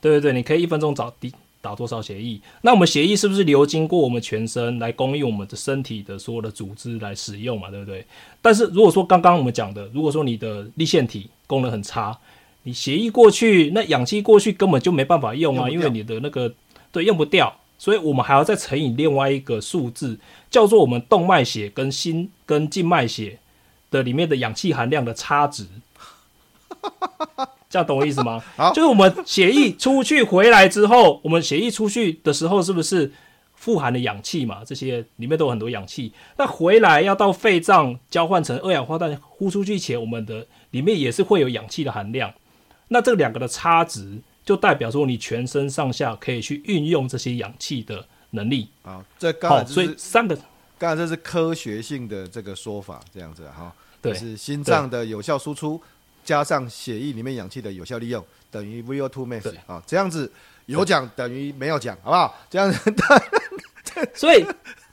对对对，你可以一分钟找滴打多少血液？那我们血液是不是流经过我们全身来供应我们的身体的所有的组织来使用嘛？对不对？但是如果说刚刚我们讲的，如果说你的立腺体功能很差，你血液过去，那氧气过去根本就没办法用啊，因为你的那个对用不掉，所以我们还要再乘以另外一个数字，叫做我们动脉血跟心跟静脉血的里面的氧气含量的差值。这样懂我意思吗？好，就是我们血液出去回来之后，我们血液出去的时候，是不是富含的氧气嘛？这些里面都有很多氧气。那回来要到肺脏交换成二氧化碳呼出去前，我们的里面也是会有氧气的含量。那这两个的差值，就代表说你全身上下可以去运用这些氧气的能力。啊，这刚好所以三个，刚才这是科学性的这个说法，这样子哈，对，是心脏的有效输出。加上血液里面氧气的有效利用等于 VO2 max 啊，这样子有奖等于没有奖，好不好？这样子，所以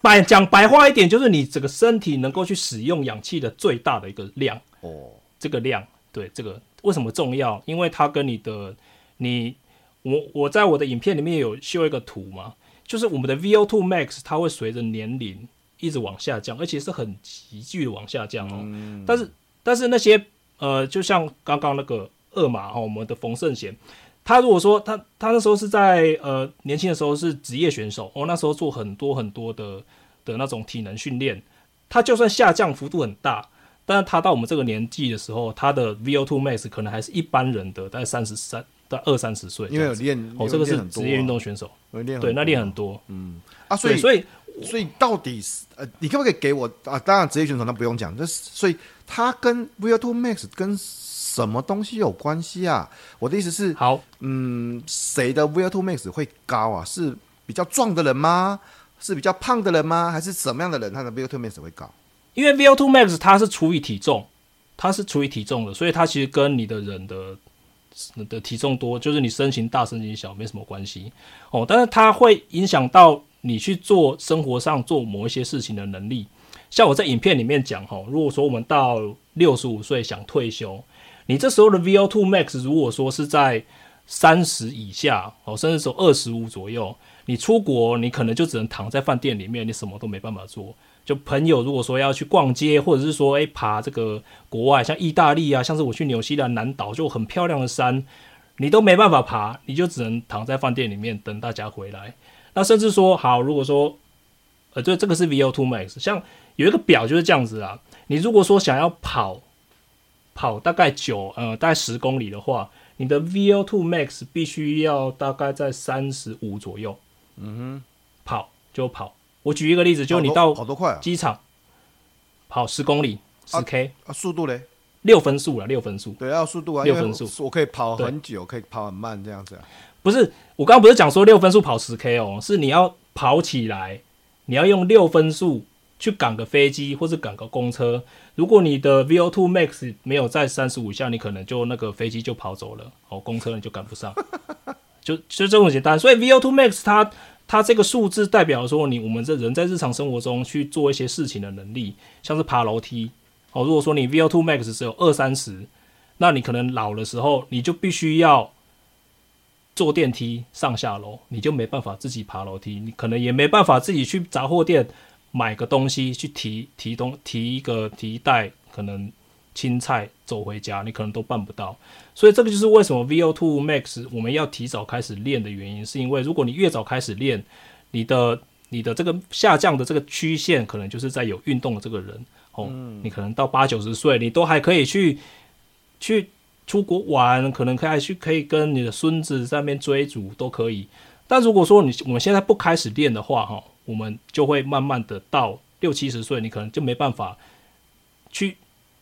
白讲白话一点，就是你整个身体能够去使用氧气的最大的一个量哦，这个量，对这个为什么重要？因为它跟你的你我我在我的影片里面有秀一个图嘛，就是我们的 VO2 max 它会随着年龄一直往下降，而且是很急剧的往下降哦。嗯、但是但是那些呃，就像刚刚那个二马哈，我们的冯圣贤，他如果说他他那时候是在呃年轻的时候是职业选手哦，那时候做很多很多的的那种体能训练，他就算下降幅度很大。但是他到我们这个年纪的时候，他的 VO2 max 可能还是一般人的，大概三十三到二三十岁。因为有练哦，这个是职业运动选手，对，那练很多。嗯啊，所以所以所以到底是呃，你可不可以给我啊？当然职业选手那不用讲，这所以他跟 VO2 max 跟什么东西有关系啊？我的意思是，好，嗯，谁的 VO2 max 会高啊？是比较壮的人吗？是比较胖的人吗？还是什么样的人他的 VO2 max 会高？因为 VO2 max 它是除以体重，它是除以体重的，所以它其实跟你的人的的体重多，就是你身形大身形小没什么关系哦。但是它会影响到你去做生活上做某一些事情的能力。像我在影片里面讲哈，如果说我们到六十五岁想退休，你这时候的 VO2 max 如果说是在三十以下哦，甚至说二十五左右，你出国你可能就只能躺在饭店里面，你什么都没办法做。就朋友如果说要去逛街，或者是说诶、爬这个国外，像意大利啊，像是我去纽西兰南岛就很漂亮的山，你都没办法爬，你就只能躺在饭店里面等大家回来。那甚至说好，如果说呃，对，这个是 VO2 max，像有一个表就是这样子啊。你如果说想要跑跑大概九呃大概十公里的话，你的 VO2 max 必须要大概在三十五左右。嗯哼，跑就跑。我举一个例子，就你到机场跑十公里，十 K 啊，速度嘞？六分速了，六分速。对，要速度啊，六分速。我可以跑很久，可以跑很慢这样子啊。不是，我刚刚不是讲说六分速跑十 K 哦，是你要跑起来，你要用六分速去赶个飞机或是赶个公车。如果你的 VO2 max 没有在三十五下，你可能就那个飞机就跑走了，哦，公车你就赶不上，就就这么简单。所以 VO2 max 它。它这个数字代表说，你我们这人在日常生活中去做一些事情的能力，像是爬楼梯哦。如果说你 VO2 max 只有二三十，那你可能老的时候，你就必须要坐电梯上下楼，你就没办法自己爬楼梯，你可能也没办法自己去杂货店买个东西去提提东提一个提一袋可能青菜走回家，你可能都办不到。所以这个就是为什么 VO2 max 我们要提早开始练的原因，是因为如果你越早开始练，你的你的这个下降的这个曲线，可能就是在有运动的这个人哦，你可能到八九十岁，你都还可以去去出国玩，可能可以去可以跟你的孙子在那边追逐都可以。但如果说你我们现在不开始练的话，哈，我们就会慢慢的到六七十岁，你可能就没办法去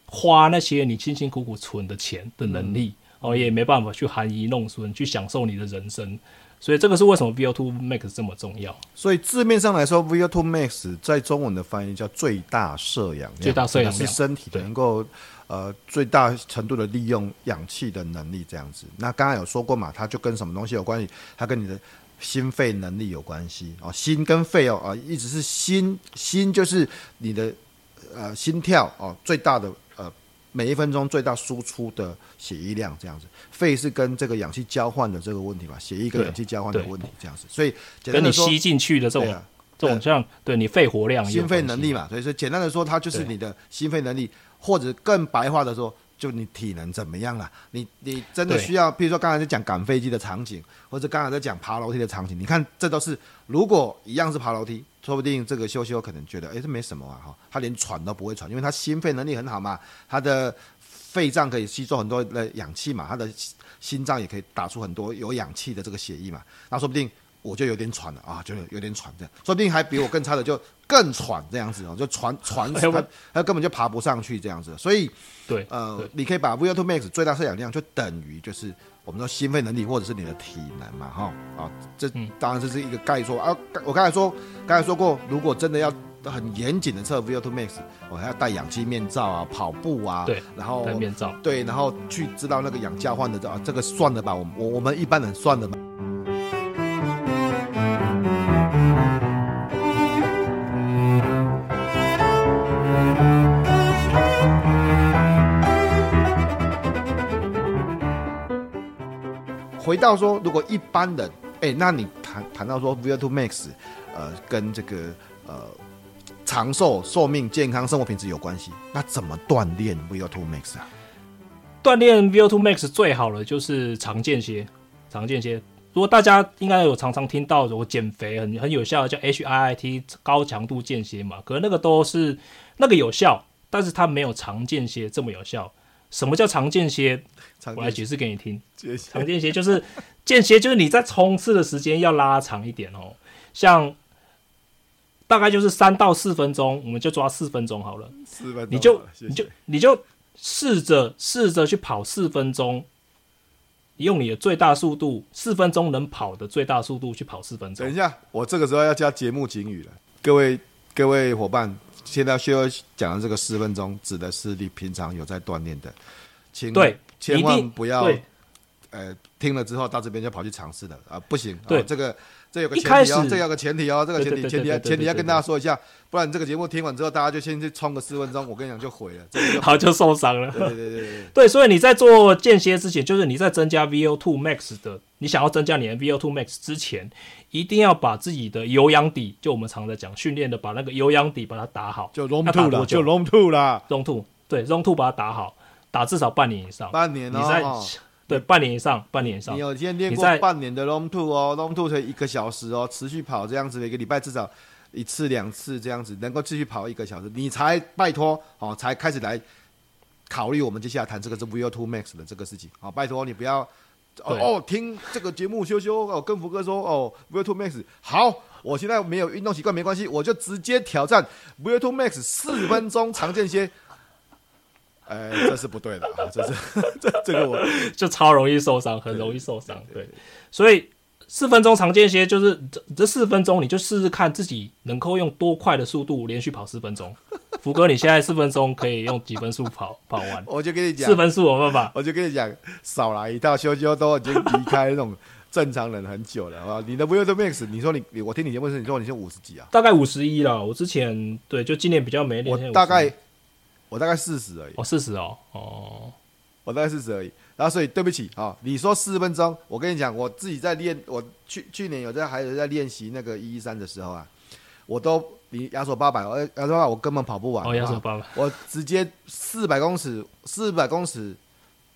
花那些你辛辛苦苦存的钱的能力。哦，也没办法去含饴弄孙，去享受你的人生，所以这个是为什么 VO2 max 这么重要。所以字面上来说，VO2 max 在中文的翻译叫最大摄氧，最大摄氧是身体能够呃最大程度的利用氧气的能力这样子。那刚刚有说过嘛，它就跟什么东西有关系？它跟你的心肺能力有关系哦。心跟肺哦啊，一直是心，心就是你的呃心跳哦最大的呃。每一分钟最大输出的血液量这样子，肺是跟这个氧气交换的这个问题嘛，血液跟氧气交换的问题这样子，所以跟你吸进去的这种、啊、这种像对你肺活量、心肺能力嘛，所以说简单的说，它就是你的心肺能力，或者更白话的说，就你体能怎么样了？你你真的需要，比如说刚才在讲赶飞机的场景，或者刚才在讲爬楼梯的场景，你看这都是如果一样是爬楼梯。说不定这个修修可能觉得，哎，这没什么啊，哈，他连喘都不会喘，因为他心肺能力很好嘛，他的肺脏可以吸收很多的氧气嘛，他的心脏也可以打出很多有氧气的这个血液嘛，那说不定我就有点喘了啊，就有点喘这样，说不定还比我更差的就更喘这样子哦，就喘 喘死他，他根本就爬不上去这样子，所以对，呃，你可以把 VO2 max 最大摄氧量就等于就是。我们说心肺能力或者是你的体能嘛，哈啊，这当然这是一个概说啊。我刚才说，刚才说过，如果真的要很严谨的测 VO2 max，我还要戴氧气面罩啊，跑步啊，对，然后戴面罩，对，然后去知道那个氧交换的啊，这个算了吧，我我我们一般人算了吧。回到说如果一般的哎那你谈谈到说 v two max 呃跟这个呃长寿寿命健康生活品质有关系那怎么锻炼 v two max 啊？锻炼 v two max 最好的就是常见些常见些如果大家应该有常常听到我减肥很很有效的叫 HIIT 高强度间歇嘛，可能那个都是那个有效，但是它没有常间歇这么有效。什么叫常间歇？我来解释给你听。常间歇 就是间歇，就是你在冲刺的时间要拉长一点哦。像大概就是三到四分钟，我们就抓四分钟好了。四分钟，你就你就你就试着试着去跑四分钟，用你的最大速度，四分钟能跑的最大速度去跑四分钟。等一下，我这个时候要加节目警语了，各位各位伙伴。现在需要讲的这个四分钟，指的是你平常有在锻炼的，请对，千万不要，呃，听了之后到这边就跑去尝试的啊，不行。对，哦、这个这有个前提哦，这有个前提哦，这个前提前提前提要跟大家说一下，不然这个节目听完之后，大家就先去冲个四分钟，我跟你讲就毁了，好就受伤了。对对对对对，对，所以你在做间歇之前，就是你在增加 VO2 max 的，你想要增加你的 VO2 max 之前。一定要把自己的有氧底，就我们常在讲训练的，把那个有氧底把它打好，就 Zone 2了，就 Zone 2了，Zone 2对 Zone 2把它打好，打至少半年以上。半年哦，你在对半年以上，半年以上。你有先练过半年的 long two 哦，long two 才一个小时哦，持续跑这样子，每个礼拜至少一次两次这样子，能够继续跑一个小时，你才拜托哦，才开始来考虑我们接下来谈这个是 VO2 Max 的这个事情。好，拜托你不要。哦哦，听这个节目羞羞哦，跟福哥说哦，VO2 Max 好，我现在没有运动习惯没关系，我就直接挑战 VO2 Max 四分钟常间歇。哎，这是不对的啊，这是这这个我 就超容易受伤，很容易受伤。对，所以四分钟常见些就是这这四分钟，你就试试看自己能够用多快的速度连续跑四分钟。福哥，你现在四分钟可以用几分速跑跑完？我就跟你讲，四分速有办法。我就跟你讲，少来一套，修修都已经离开那种正常人很久了，好不好？你的 VO2 Max，你说你，我听你节目时，你说你是五十几啊？大概五十一了。我之前对，就今年比较没练。我大概我大概四十而已。哦，四十哦，哦，我大概四十而已。然后所以对不起啊、哦，你说四十分钟，我跟你讲，我自己在练，我去去年有在还有在练习那个一一三的时候啊，我都。比压缩八百，我压缩八百，我根本跑不完。哦，八百，我直接四百公尺，四百公尺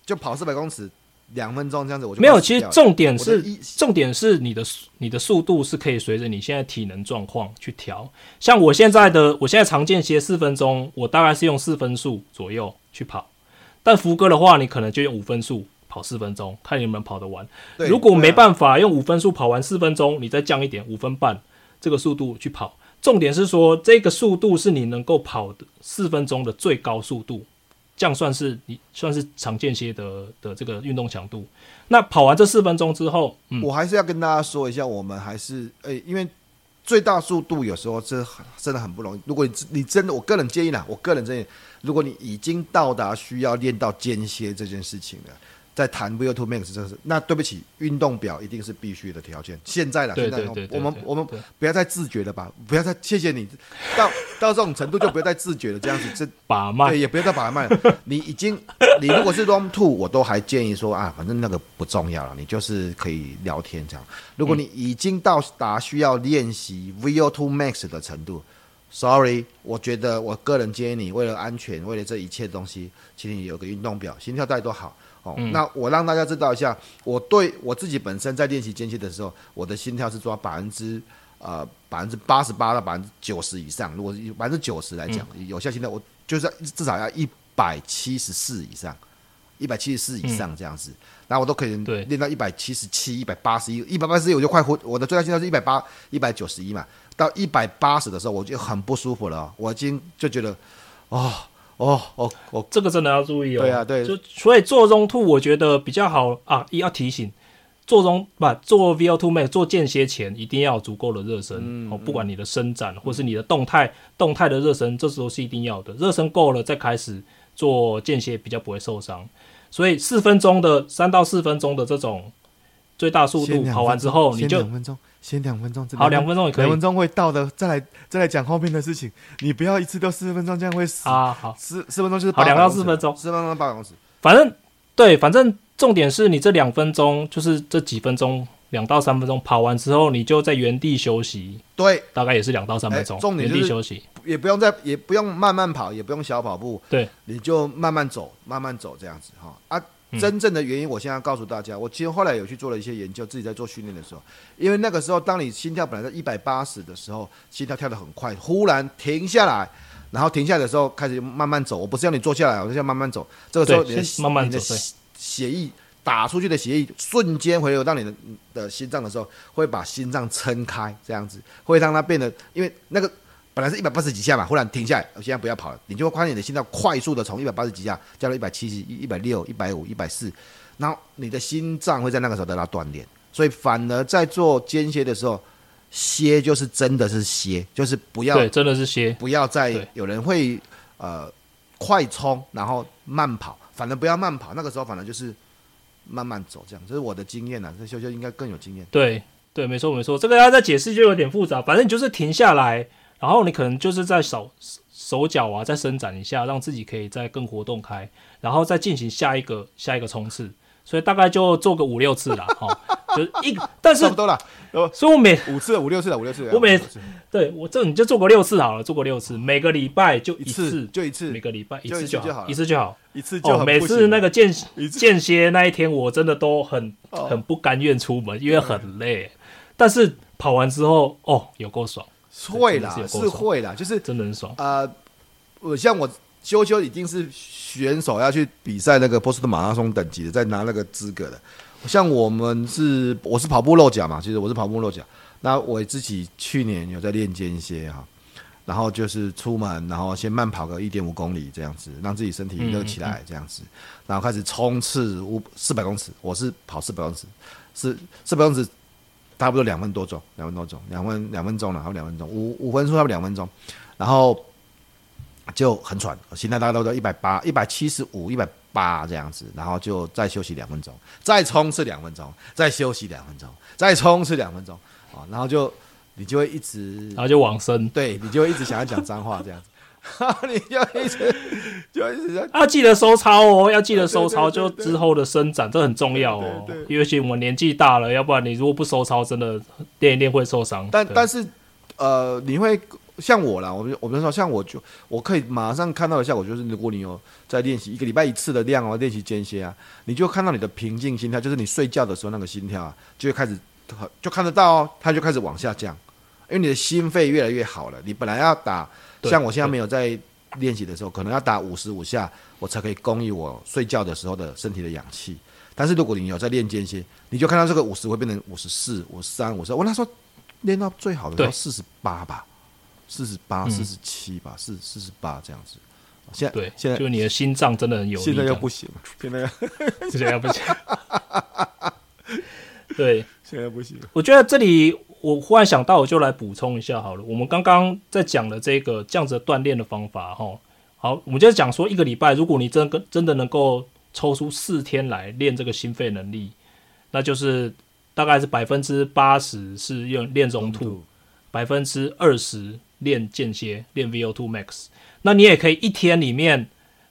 就跑四百公尺，两分钟这样子我就。没有，其实重点是重点是你的你的速度是可以随着你现在体能状况去调。像我现在的，我现在常见歇四分钟，我大概是用四分速左右去跑。但福哥的话，你可能就用五分速跑四分钟，看你能不能跑得完。如果没办法用五分速跑完四分钟，你再降一点五分半这个速度去跑。重点是说，这个速度是你能够跑的四分钟的最高速度，这样算是你算是常见些的的这个运动强度。那跑完这四分钟之后，嗯，我还是要跟大家说一下，我们还是诶、因为最大速度有时候这真的很不容易。如果你你真的，我个人建议啦，我个人建议，如果你已经到达需要练到间歇这件事情了。在谈 VO2 Max 这是，那对不起，运动表一定是必须的条件。现在了，现在我们我们不要再自觉了吧，不要再谢谢你，到到这种程度就不要再自觉了，这样子这把脉，对，也不要再把脉了。你已经，你如果是 Rom Two，我都还建议说啊，反正那个不重要了，你就是可以聊天这样。如果你已经到达需要练习 VO2 Max 的程度，Sorry，我觉得我个人建议你，为了安全，为了这一切东西，请你有个运动表，心跳带多好。哦、嗯，那我让大家知道一下，我对我自己本身在练习间歇的时候，我的心跳是抓百分之呃百分之八十八到百分之九十以上。如果是百分之九十来讲，嗯、有效心跳我就是至少要一百七十四以上，一百七十四以上这样子，那、嗯、我都可以练到一百七十七、一百八十一、一百八十一，我就快昏。我的最大心跳是一百八、一百九十一嘛，到一百八十的时候我就很不舒服了、哦，我已经就觉得，哦。哦哦哦，这个真的要注意哦。对啊，对，就所以做 Zone 2我觉得比较好啊，一要提醒做 Zone 不做 VO2 Max 做间歇前一定要有足够的热身哦、嗯，不管你的伸展或是你的动态、嗯、动态的热身，这时候是一定要的。热身够了再开始做间歇，比较不会受伤。所以四分钟的三到四分钟的这种最大速度跑完之后，你就。先两分钟，好，两分钟也可以。两分钟会到的，再来再来讲后面的事情。你不要一次都四十分钟，这样会死啊！好，四四分钟就是好，两到四分钟，四分钟八百公尺。反正对，反正重点是你这两分钟，就是这几分钟，两到三分钟跑完之后，你就在原地休息。对，大概也是两到三分钟。重点原地休息，也不用再，也不用慢慢跑，也不用小跑步。对，你就慢慢走，慢慢走这样子哈啊。真正的原因，我现在告诉大家，我其实后来有去做了一些研究，自己在做训练的时候，因为那个时候，当你心跳本来在一百八十的时候，心跳跳得很快，忽然停下来，然后停下来的时候开始慢慢走。我不是要你坐下来，我是要慢慢走。这个时候你的慢慢走，血液打出去的血液瞬间回流到你的的心脏的时候，会把心脏撑开，这样子会让它变得，因为那个。本来是一百八十几下嘛，忽然停下来，我现在不要跑了，你就会发现你的心脏快速的从一百八十几下降到一百七十、一百六、一百五、一百四，然后你的心脏会在那个时候得到锻炼，所以反而在做间歇的时候，歇就是真的是歇，就是不要对，真的是歇，不要再有人会呃快冲，然后慢跑，反正不要慢跑，那个时候反正就是慢慢走，这样，这是我的经验啊，这修修应该更有经验。对对，没错没错，这个要再解释就有点复杂，反正你就是停下来。然后你可能就是在手手脚啊，再伸展一下，让自己可以再更活动开，然后再进行下一个下一个冲刺。所以大概就做个五六次啦，哈、哦，就是一，但是差不多了。所以我每五次、五六次了，五六次。我每对我这你就做过六次好了，做过六次，每个礼拜就一次，就一次，每个礼拜一次就好，一次就好，一次就每次那个间间歇那一天，我真的都很很不甘愿出门，因为很累。但是跑完之后，哦，有够爽。会啦，是会啦，就是真的很爽。呃，我像我修修已经是选手要去比赛那个波士顿马拉松等级的，在拿那个资格的。像我们是我是跑步漏脚嘛，其实我是跑步漏脚。那我自己去年有在练间歇哈，然后就是出门，然后先慢跑个一点五公里这样子，让自己身体热起来这样子，然后开始冲刺五四百公尺。我是跑四百公尺，是四百公尺。差不多两分多钟，两分多钟，两分两分钟了，还有两分钟，五五分钟差不多两分钟，然后就很喘，心跳大概都在一百八、一百七十五、一百八这样子，然后就再休息两分钟，再冲刺两分钟，再休息两分钟，再冲刺两分钟，啊，然后就你就会一直，然后就往生，对你就会一直想要讲脏话这样子。你就一直就一直在要记得收操哦，要记得收操，就之后的伸展这很重要哦。尤其我们年纪大了，要不然你如果不收操，真的练一练会受伤。但但是呃，你会像我啦，我们我们说像我就我可以马上看到的效果，就是如果你有在练习一个礼拜一次的量哦，练习间歇啊，你就看到你的平静心跳，就是你睡觉的时候那个心跳啊，就会开始就看得到哦，它就开始往下降，因为你的心肺越来越好了。你本来要打。像我现在没有在练习的时候，可能要打五十五下，我才可以供应我睡觉的时候的身体的氧气。但是如果你有在练间歇，你就看到这个五十会变成五十四、五十三、五十。我那时候练到最好的时候四十八吧，四十八、四十七吧，四四十八这样子。现在对，现在就你的心脏真的很有力。现在又不行，现在 现在又不行。对，现在不行。我觉得这里。我忽然想到，我就来补充一下好了。我们刚刚在讲的这个这样子的锻炼的方法，哈，好，我们就讲说一个礼拜，如果你真跟真的能够抽出四天来练这个心肺能力，那就是大概是百分之八十是用练 Zone 2，百分之二十练间歇练 VO2 Max。那你也可以一天里面。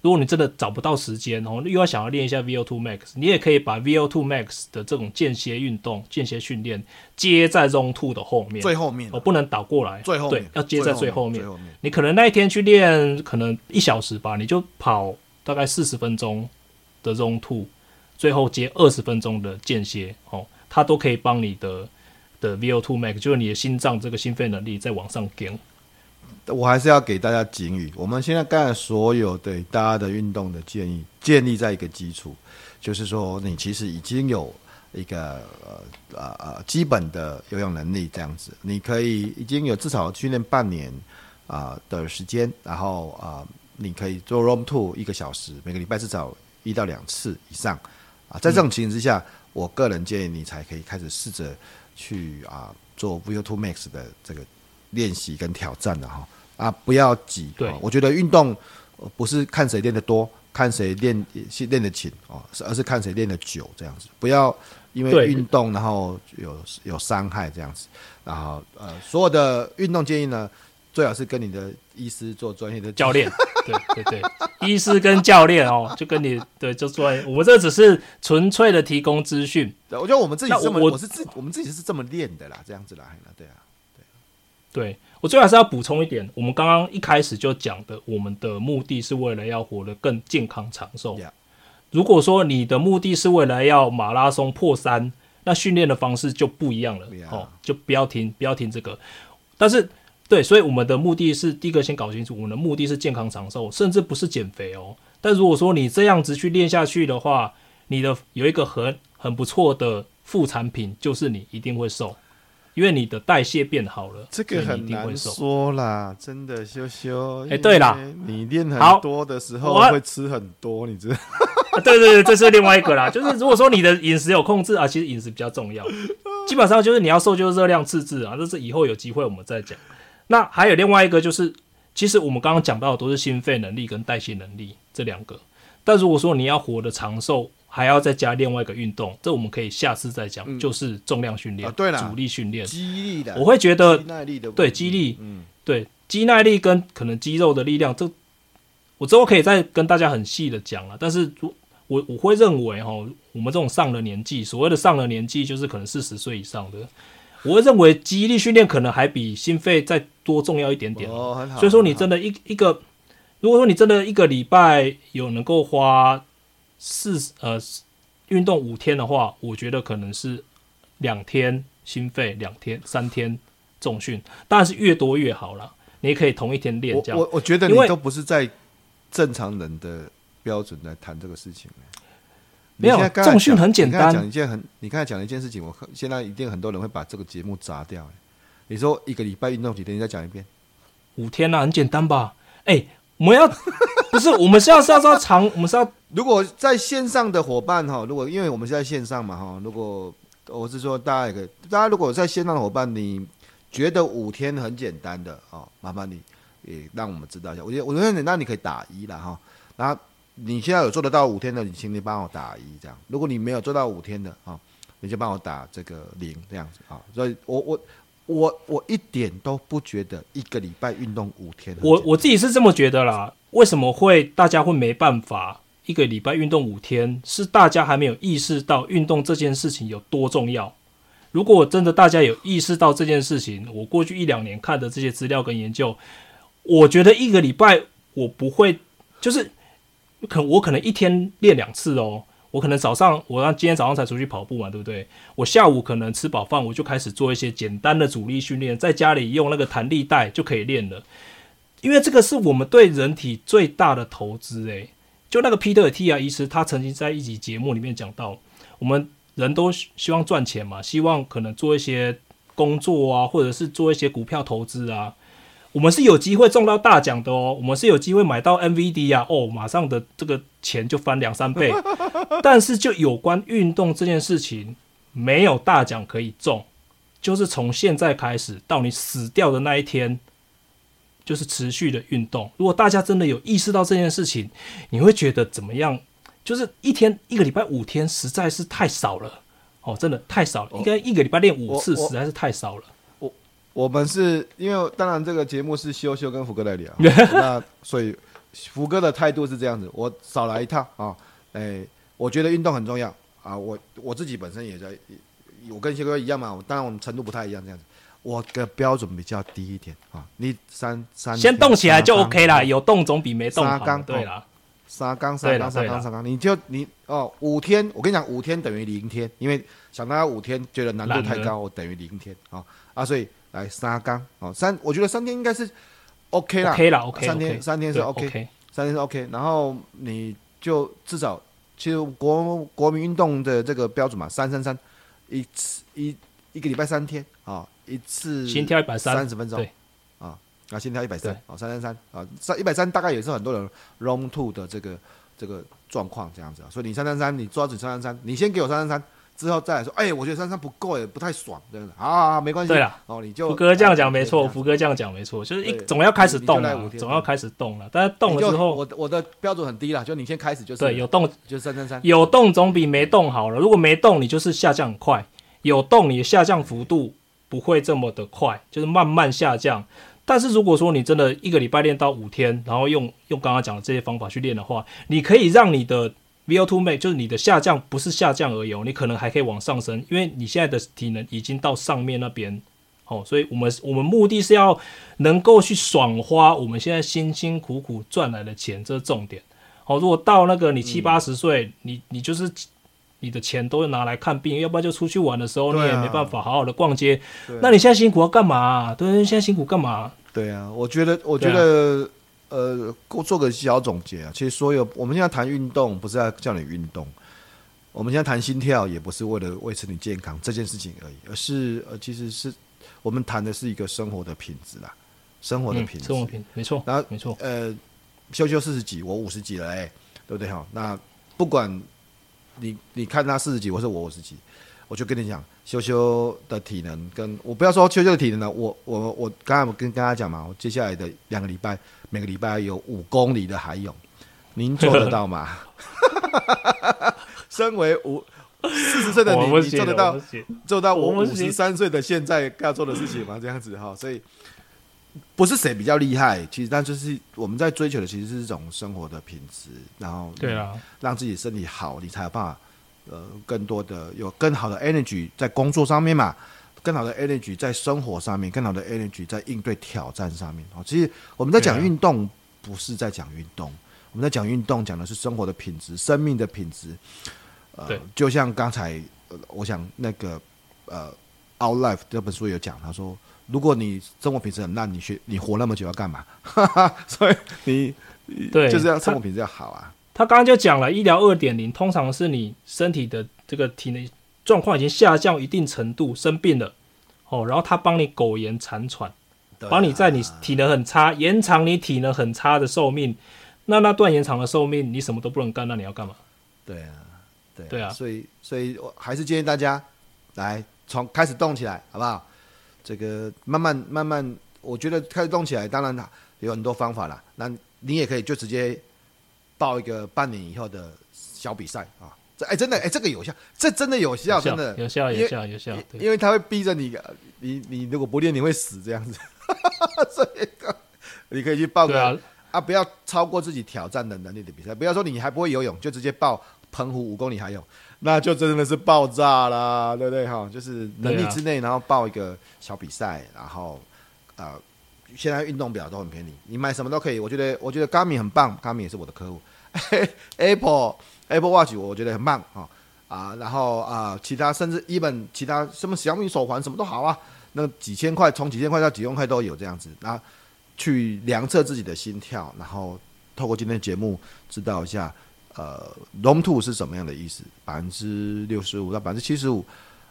如果你真的找不到时间，然后又要想要练一下 VO2 Max，你也可以把 VO2 Max 的这种间歇运动、间歇训练接在 Zone 2的后面，最后面哦，不能倒过来，最后面对，要接在最后面。面你可能那一天去练，可能一小时吧，你就跑大概四十分钟的 Zone 2，最后接二十分钟的间歇，哦，它都可以帮你的的 VO2 Max，就是你的心脏这个心肺能力再往上顶。我还是要给大家警语。我们现在刚才所有对大家的运动的建议，建立在一个基础，就是说你其实已经有一个呃呃呃基本的游泳能力，这样子，你可以已经有至少训练半年啊、的时间，然后啊、你可以做 Zone 2一个小时，每个礼拜至少一到两次以上啊。在这种情形之下，我个人建议你才可以开始试着去啊做 VO2 Max 的这个练习跟挑战的哈。啊，不要急。对，我觉得运动不是看谁练得多，看谁练练得勤哦，是而是看谁练得久这样子。不要因为运动然后有有伤害这样子。然后呃，所有的运动建议呢，最好是跟你的医师做专业的教练。对对对，医师跟教练哦，就跟你对就专业。我们这只是纯粹的提供资讯。我觉得我们自己这么，我，我是自我们自己是这么练的啦，这样子啦，对啊，对，我最后还是要补充一点，我们刚刚一开始就讲的，我们的目的是为了要活得更健康长寿。Yeah. 如果说你的目的是为了要马拉松破三，那训练的方式就不一样了 Yeah. 哦，就不要听，不要听这个。但是，对，所以我们的目的是第一个先搞清楚，我们的目的是健康长寿，甚至不是减肥哦。但如果说你这样子去练下去的话，你的有一个很很不错的副产品，就是你一定会瘦，因为你的代谢变好了。这个很难说啦，真的羞羞。哎，对啦，你练很多的时候会吃很多，你知道。对对对，这是另外一个啦。就是如果说你的饮食有控制啊，其实饮食比较重要。基本上就是你要瘦，就是热量赤字啊。这是以后有机会我们再讲。那还有另外一个就是，其实我们刚刚讲到的都是心肺能力跟代谢能力这两个。但如果说你要活得长寿，还要再加另外一个运动，这我们可以下次再讲。嗯、就是重量训练，啊、对了，阻力训练，肌力的。我会觉得，耐力的，对肌力，嗯，对肌耐力跟可能肌肉的力量，这我之后可以再跟大家很细的讲了。但是如我我会认为哈，我们这种上了年纪，所谓的上了年纪，就是可能四十岁以上的，我会认为肌力训练可能还比心肺再多重要一点点。哦，很好。所以说，你真的一一个，如果说你真的一个礼拜有能够花四呃运动五天的话，我觉得可能是两天心肺，两天三天重训，当然是越多越好了。你也可以同一天练这样。我我，我觉得你都不是在正常人的。标准来谈这个事情，没有重训很简单。讲一件很，你刚才讲一件事情，我现在一定很多人会把这个节目砸掉。你说一个礼拜运动几天？你再讲一遍，五天啊，很简单吧？哎、欸，我们要 不是我们是要是要说长，我们是要 如果在线上的伙伴哈，如果因为我们是在线上嘛哈，如果我是说大家也可以，大家如果在线上的伙伴，你觉得五天很简单的啊，麻烦你也让我们知道一下。我觉得五天很简单，你可以打一了哈，然后。你现在有做得到五天的，你请你帮我打一这样。如果你没有做到五天的啊，你就帮我打这个零这样子啊。所以我我我我一点都不觉得一个礼拜运动五天。我我自己是这么觉得啦。为什么会大家会没办法一个礼拜运动五天？是大家还没有意识到运动这件事情有多重要。如果真的大家有意识到这件事情，我过去一两年看的这些资料跟研究，我觉得一个礼拜我不会就是。可我可能一天练两次哦，我可能早上我让今天早上才出去跑步嘛，对不对？我下午可能吃饱饭，我就开始做一些简单的阻力训练，在家里用那个弹力带就可以练了。因为这个是我们对人体最大的投资诶。就那个皮特蒂亚医师，他曾经在一集节目里面讲到，我们人都希望赚钱嘛，希望可能做一些工作啊，或者是做一些股票投资啊。我们是有机会中到大奖的哦，我们是有机会买到 NVD 啊，哦，马上的这个钱就翻两三倍。但是就有关运动这件事情，没有大奖可以中，就是从现在开始到你死掉的那一天，就是持续的运动。如果大家真的有意识到这件事情，你会觉得怎么样？就是一天一个礼拜五天实在是太少了哦，真的太少了，应该一个礼拜练五次实在是太少了。我们是因为当然这个节目是修修跟福哥来聊，那所以福哥的态度是这样子，我少来一趟啊，哎，我觉得运动很重要啊，我我自己本身也在，我跟修哥一样嘛，当然我们程度不太一样这样子，我的标准比较低一点啊，你三三先动起来就 OK 啦，有动总比没动好，对啦，三缸三缸三缸三缸，你就你哦五天，我跟你讲五天等于零天，因为想大家五天觉得难度太高，我等于零天啊啊，所以。来沙缸。哦，三我觉得三天应该是 OK 啦，OK 啦，OK，三天三天是 OK，三天是 OK，然后你就至少其实国国民运动的这个标准嘛，三三三，一次一一个礼拜三天啊，一次心跳一百三三十分钟，啊，啊心跳一百三，啊三三三啊三一百三大概也是很多人 long two 的这个这个状况这样子啊，所以你三三三你抓紧三三三，你先给我三三三。之后再来说，哎、欸，我觉得三三不够，也不太爽，这样子，好好好，没关系。对了，哦，你就福哥这样讲没错，福哥这样讲没错，就是一对总要开始动了，总要开始动了。但是动了之后，我我的标准很低了，就你先开始就是。对，有动就三三三，有动总比没动好了。如果没动，你就是下降很快；有动，你的下降幅度不会这么的快，就是慢慢下降。但是如果说你真的一个礼拜练到五天，然后用用刚刚讲的这些方法去练的话，你可以让你的 VO2 max 就是你的下降不是下降而已，你可能还可以往上升，因为你现在的体能已经到上面那边。哦，所以我们我们目的是要能够去爽花我们现在辛辛苦苦赚来的钱，这是重点。哦，如果到那个你七八十岁，嗯、你你就是你的钱都拿来看病，要不然就出去玩的时候，你也没办法好好的逛街。啊、那你现在辛苦要干嘛、啊？对，现在辛苦干嘛？对啊，我觉得，我觉得，啊、呃，我做个小总结啊。其实所有我们现在谈运动，不是要叫你运动。我们现在谈心跳，也不是为了维持你健康这件事情而已，而是呃，其实是。我们谈的是一个生活的品质啦，生活的品质，嗯、生活品没错。然后没错，呃，修修四十几，我五十几了，哎，对不对哈？那不管你你看他四十几，或是我五十几，我就跟你讲，修修的体能跟我不要说修修的体能了，我我我刚才我跟跟大家讲嘛，我接下来的两个礼拜，每个礼拜有五公里的海泳，您做得到吗？身为五。四十岁的你，你做得到做到我五十三岁的现在要做的事情吗？这样子哈，所以不是谁比较厉害，其实但就是我们在追求的，其实是一种生活的品质，然后对啊，让自己身体好，你才有办法呃，更多的有更好的 energy 在工作上面嘛，更好的 energy 在生活上面，更好的 energy 在应对挑战上面。哦，其实我们在讲运动，不是在讲运动，我们在讲运动，讲的是生活的品质，生命的品质。呃，就像刚才，呃，我想那个，呃，《Out Life》这本书有讲，他说，如果你生活品质很烂，你学你活那么久要干嘛？所以你对，就是要生活品质要好啊。他刚刚就讲了，医疗二点零通常是你身体的这个体内状况已经下降一定程度，生病了，哦，然后他帮你苟延残喘，帮你在你体能很差延长你体能很差的寿命。那那段延长的寿命，你什么都不能干，那你要干嘛？对啊。对，对啊，所以所以我还是建议大家来从开始动起来，好不好？这个慢慢慢慢，我觉得开始动起来，当然有很多方法啦。那你也可以就直接报一个半年以后的小比赛啊！这哎，真的哎，这个有效，这真的有效，真的有效，有效，有效。因为他会逼着你，你你如果不练，你会死这样子。所以你可以去报个啊，啊，不要超过自己挑战的能力的比赛。不要说你还不会游泳，就直接报。澎湖五公里还有，那就真的是爆炸啦，对不对哈？就是能力之内，然后报一个小比赛，然后呃，现在运动表都很便宜，你买什么都可以。我觉得，我觉得 Garmin 很棒，Garmin 也是我的客户。Apple Apple Watch 我觉得很棒啊啊，然后啊、其他甚至一本其他什么小米手环什么都好啊，那几千块，从几千块到几万块都有这样子，那去量测自己的心跳，然后透过今天的节目知道一下。呃，Zone 2是什么样的意思？百分之六十五到百分之七十五，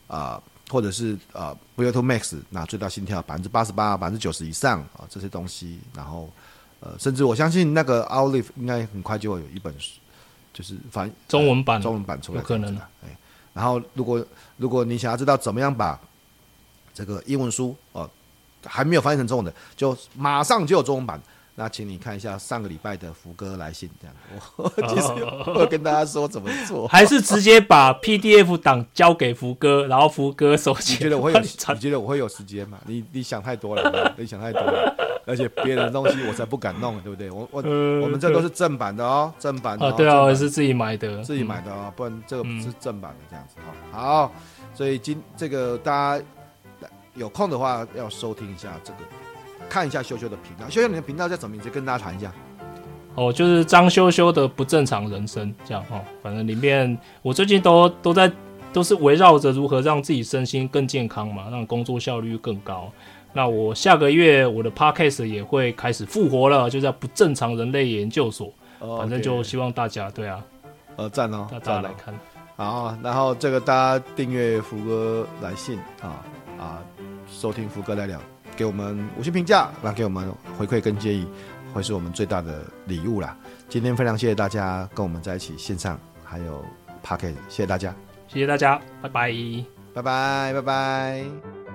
啊，或者是呃，VO2 max，那最大心跳百分之八十八、百分之九十以上啊，这些东西，然后呃，甚至我相信那个 Our Life 应该很快就会有一本书，就是翻中文版、呃，中文版出来，有可能的。哎，然后如果如果你想要知道怎么样把这个英文书哦、呃、还没有翻译成中文的，就马上就有中文版。那请你看一下上个礼拜的福哥来信，这样我 其实会跟大家说怎么做，还是直接把 PDF 档交给福哥，然后福哥收起。你觉得我会有？你觉得我会有时间吗？你你想太多了，你想太多了。而且别人的东西我才不敢弄，对不对？我我我们这都是正版的哦，正版的。对啊，我是自己买的，自己买的哦，不然这个不是正版的这样子哈。好，所以今这个大家有空的话要收听一下这个。看一下修修的频道，修修你的频道叫什么名字？跟大家谈一下。哦，就是张修修的不正常人生，这样哦。反正里面我最近都都在都是围绕着如何让自己身心更健康嘛，让工作效率更高。那我下个月我的 podcast 也会开始复活了，就叫不正常人类研究所。哦，反正就希望大家对啊，呃，赞哦，大家来看。好，然后这个大家订阅福哥来信啊啊，收听福哥来聊。给我们五星评价，来给我们回馈跟建议，会是我们最大的礼物啦。今天非常谢谢大家跟我们在一起线上，还有 p a c k e t 谢谢大家，谢谢大家，拜拜，拜拜，拜拜。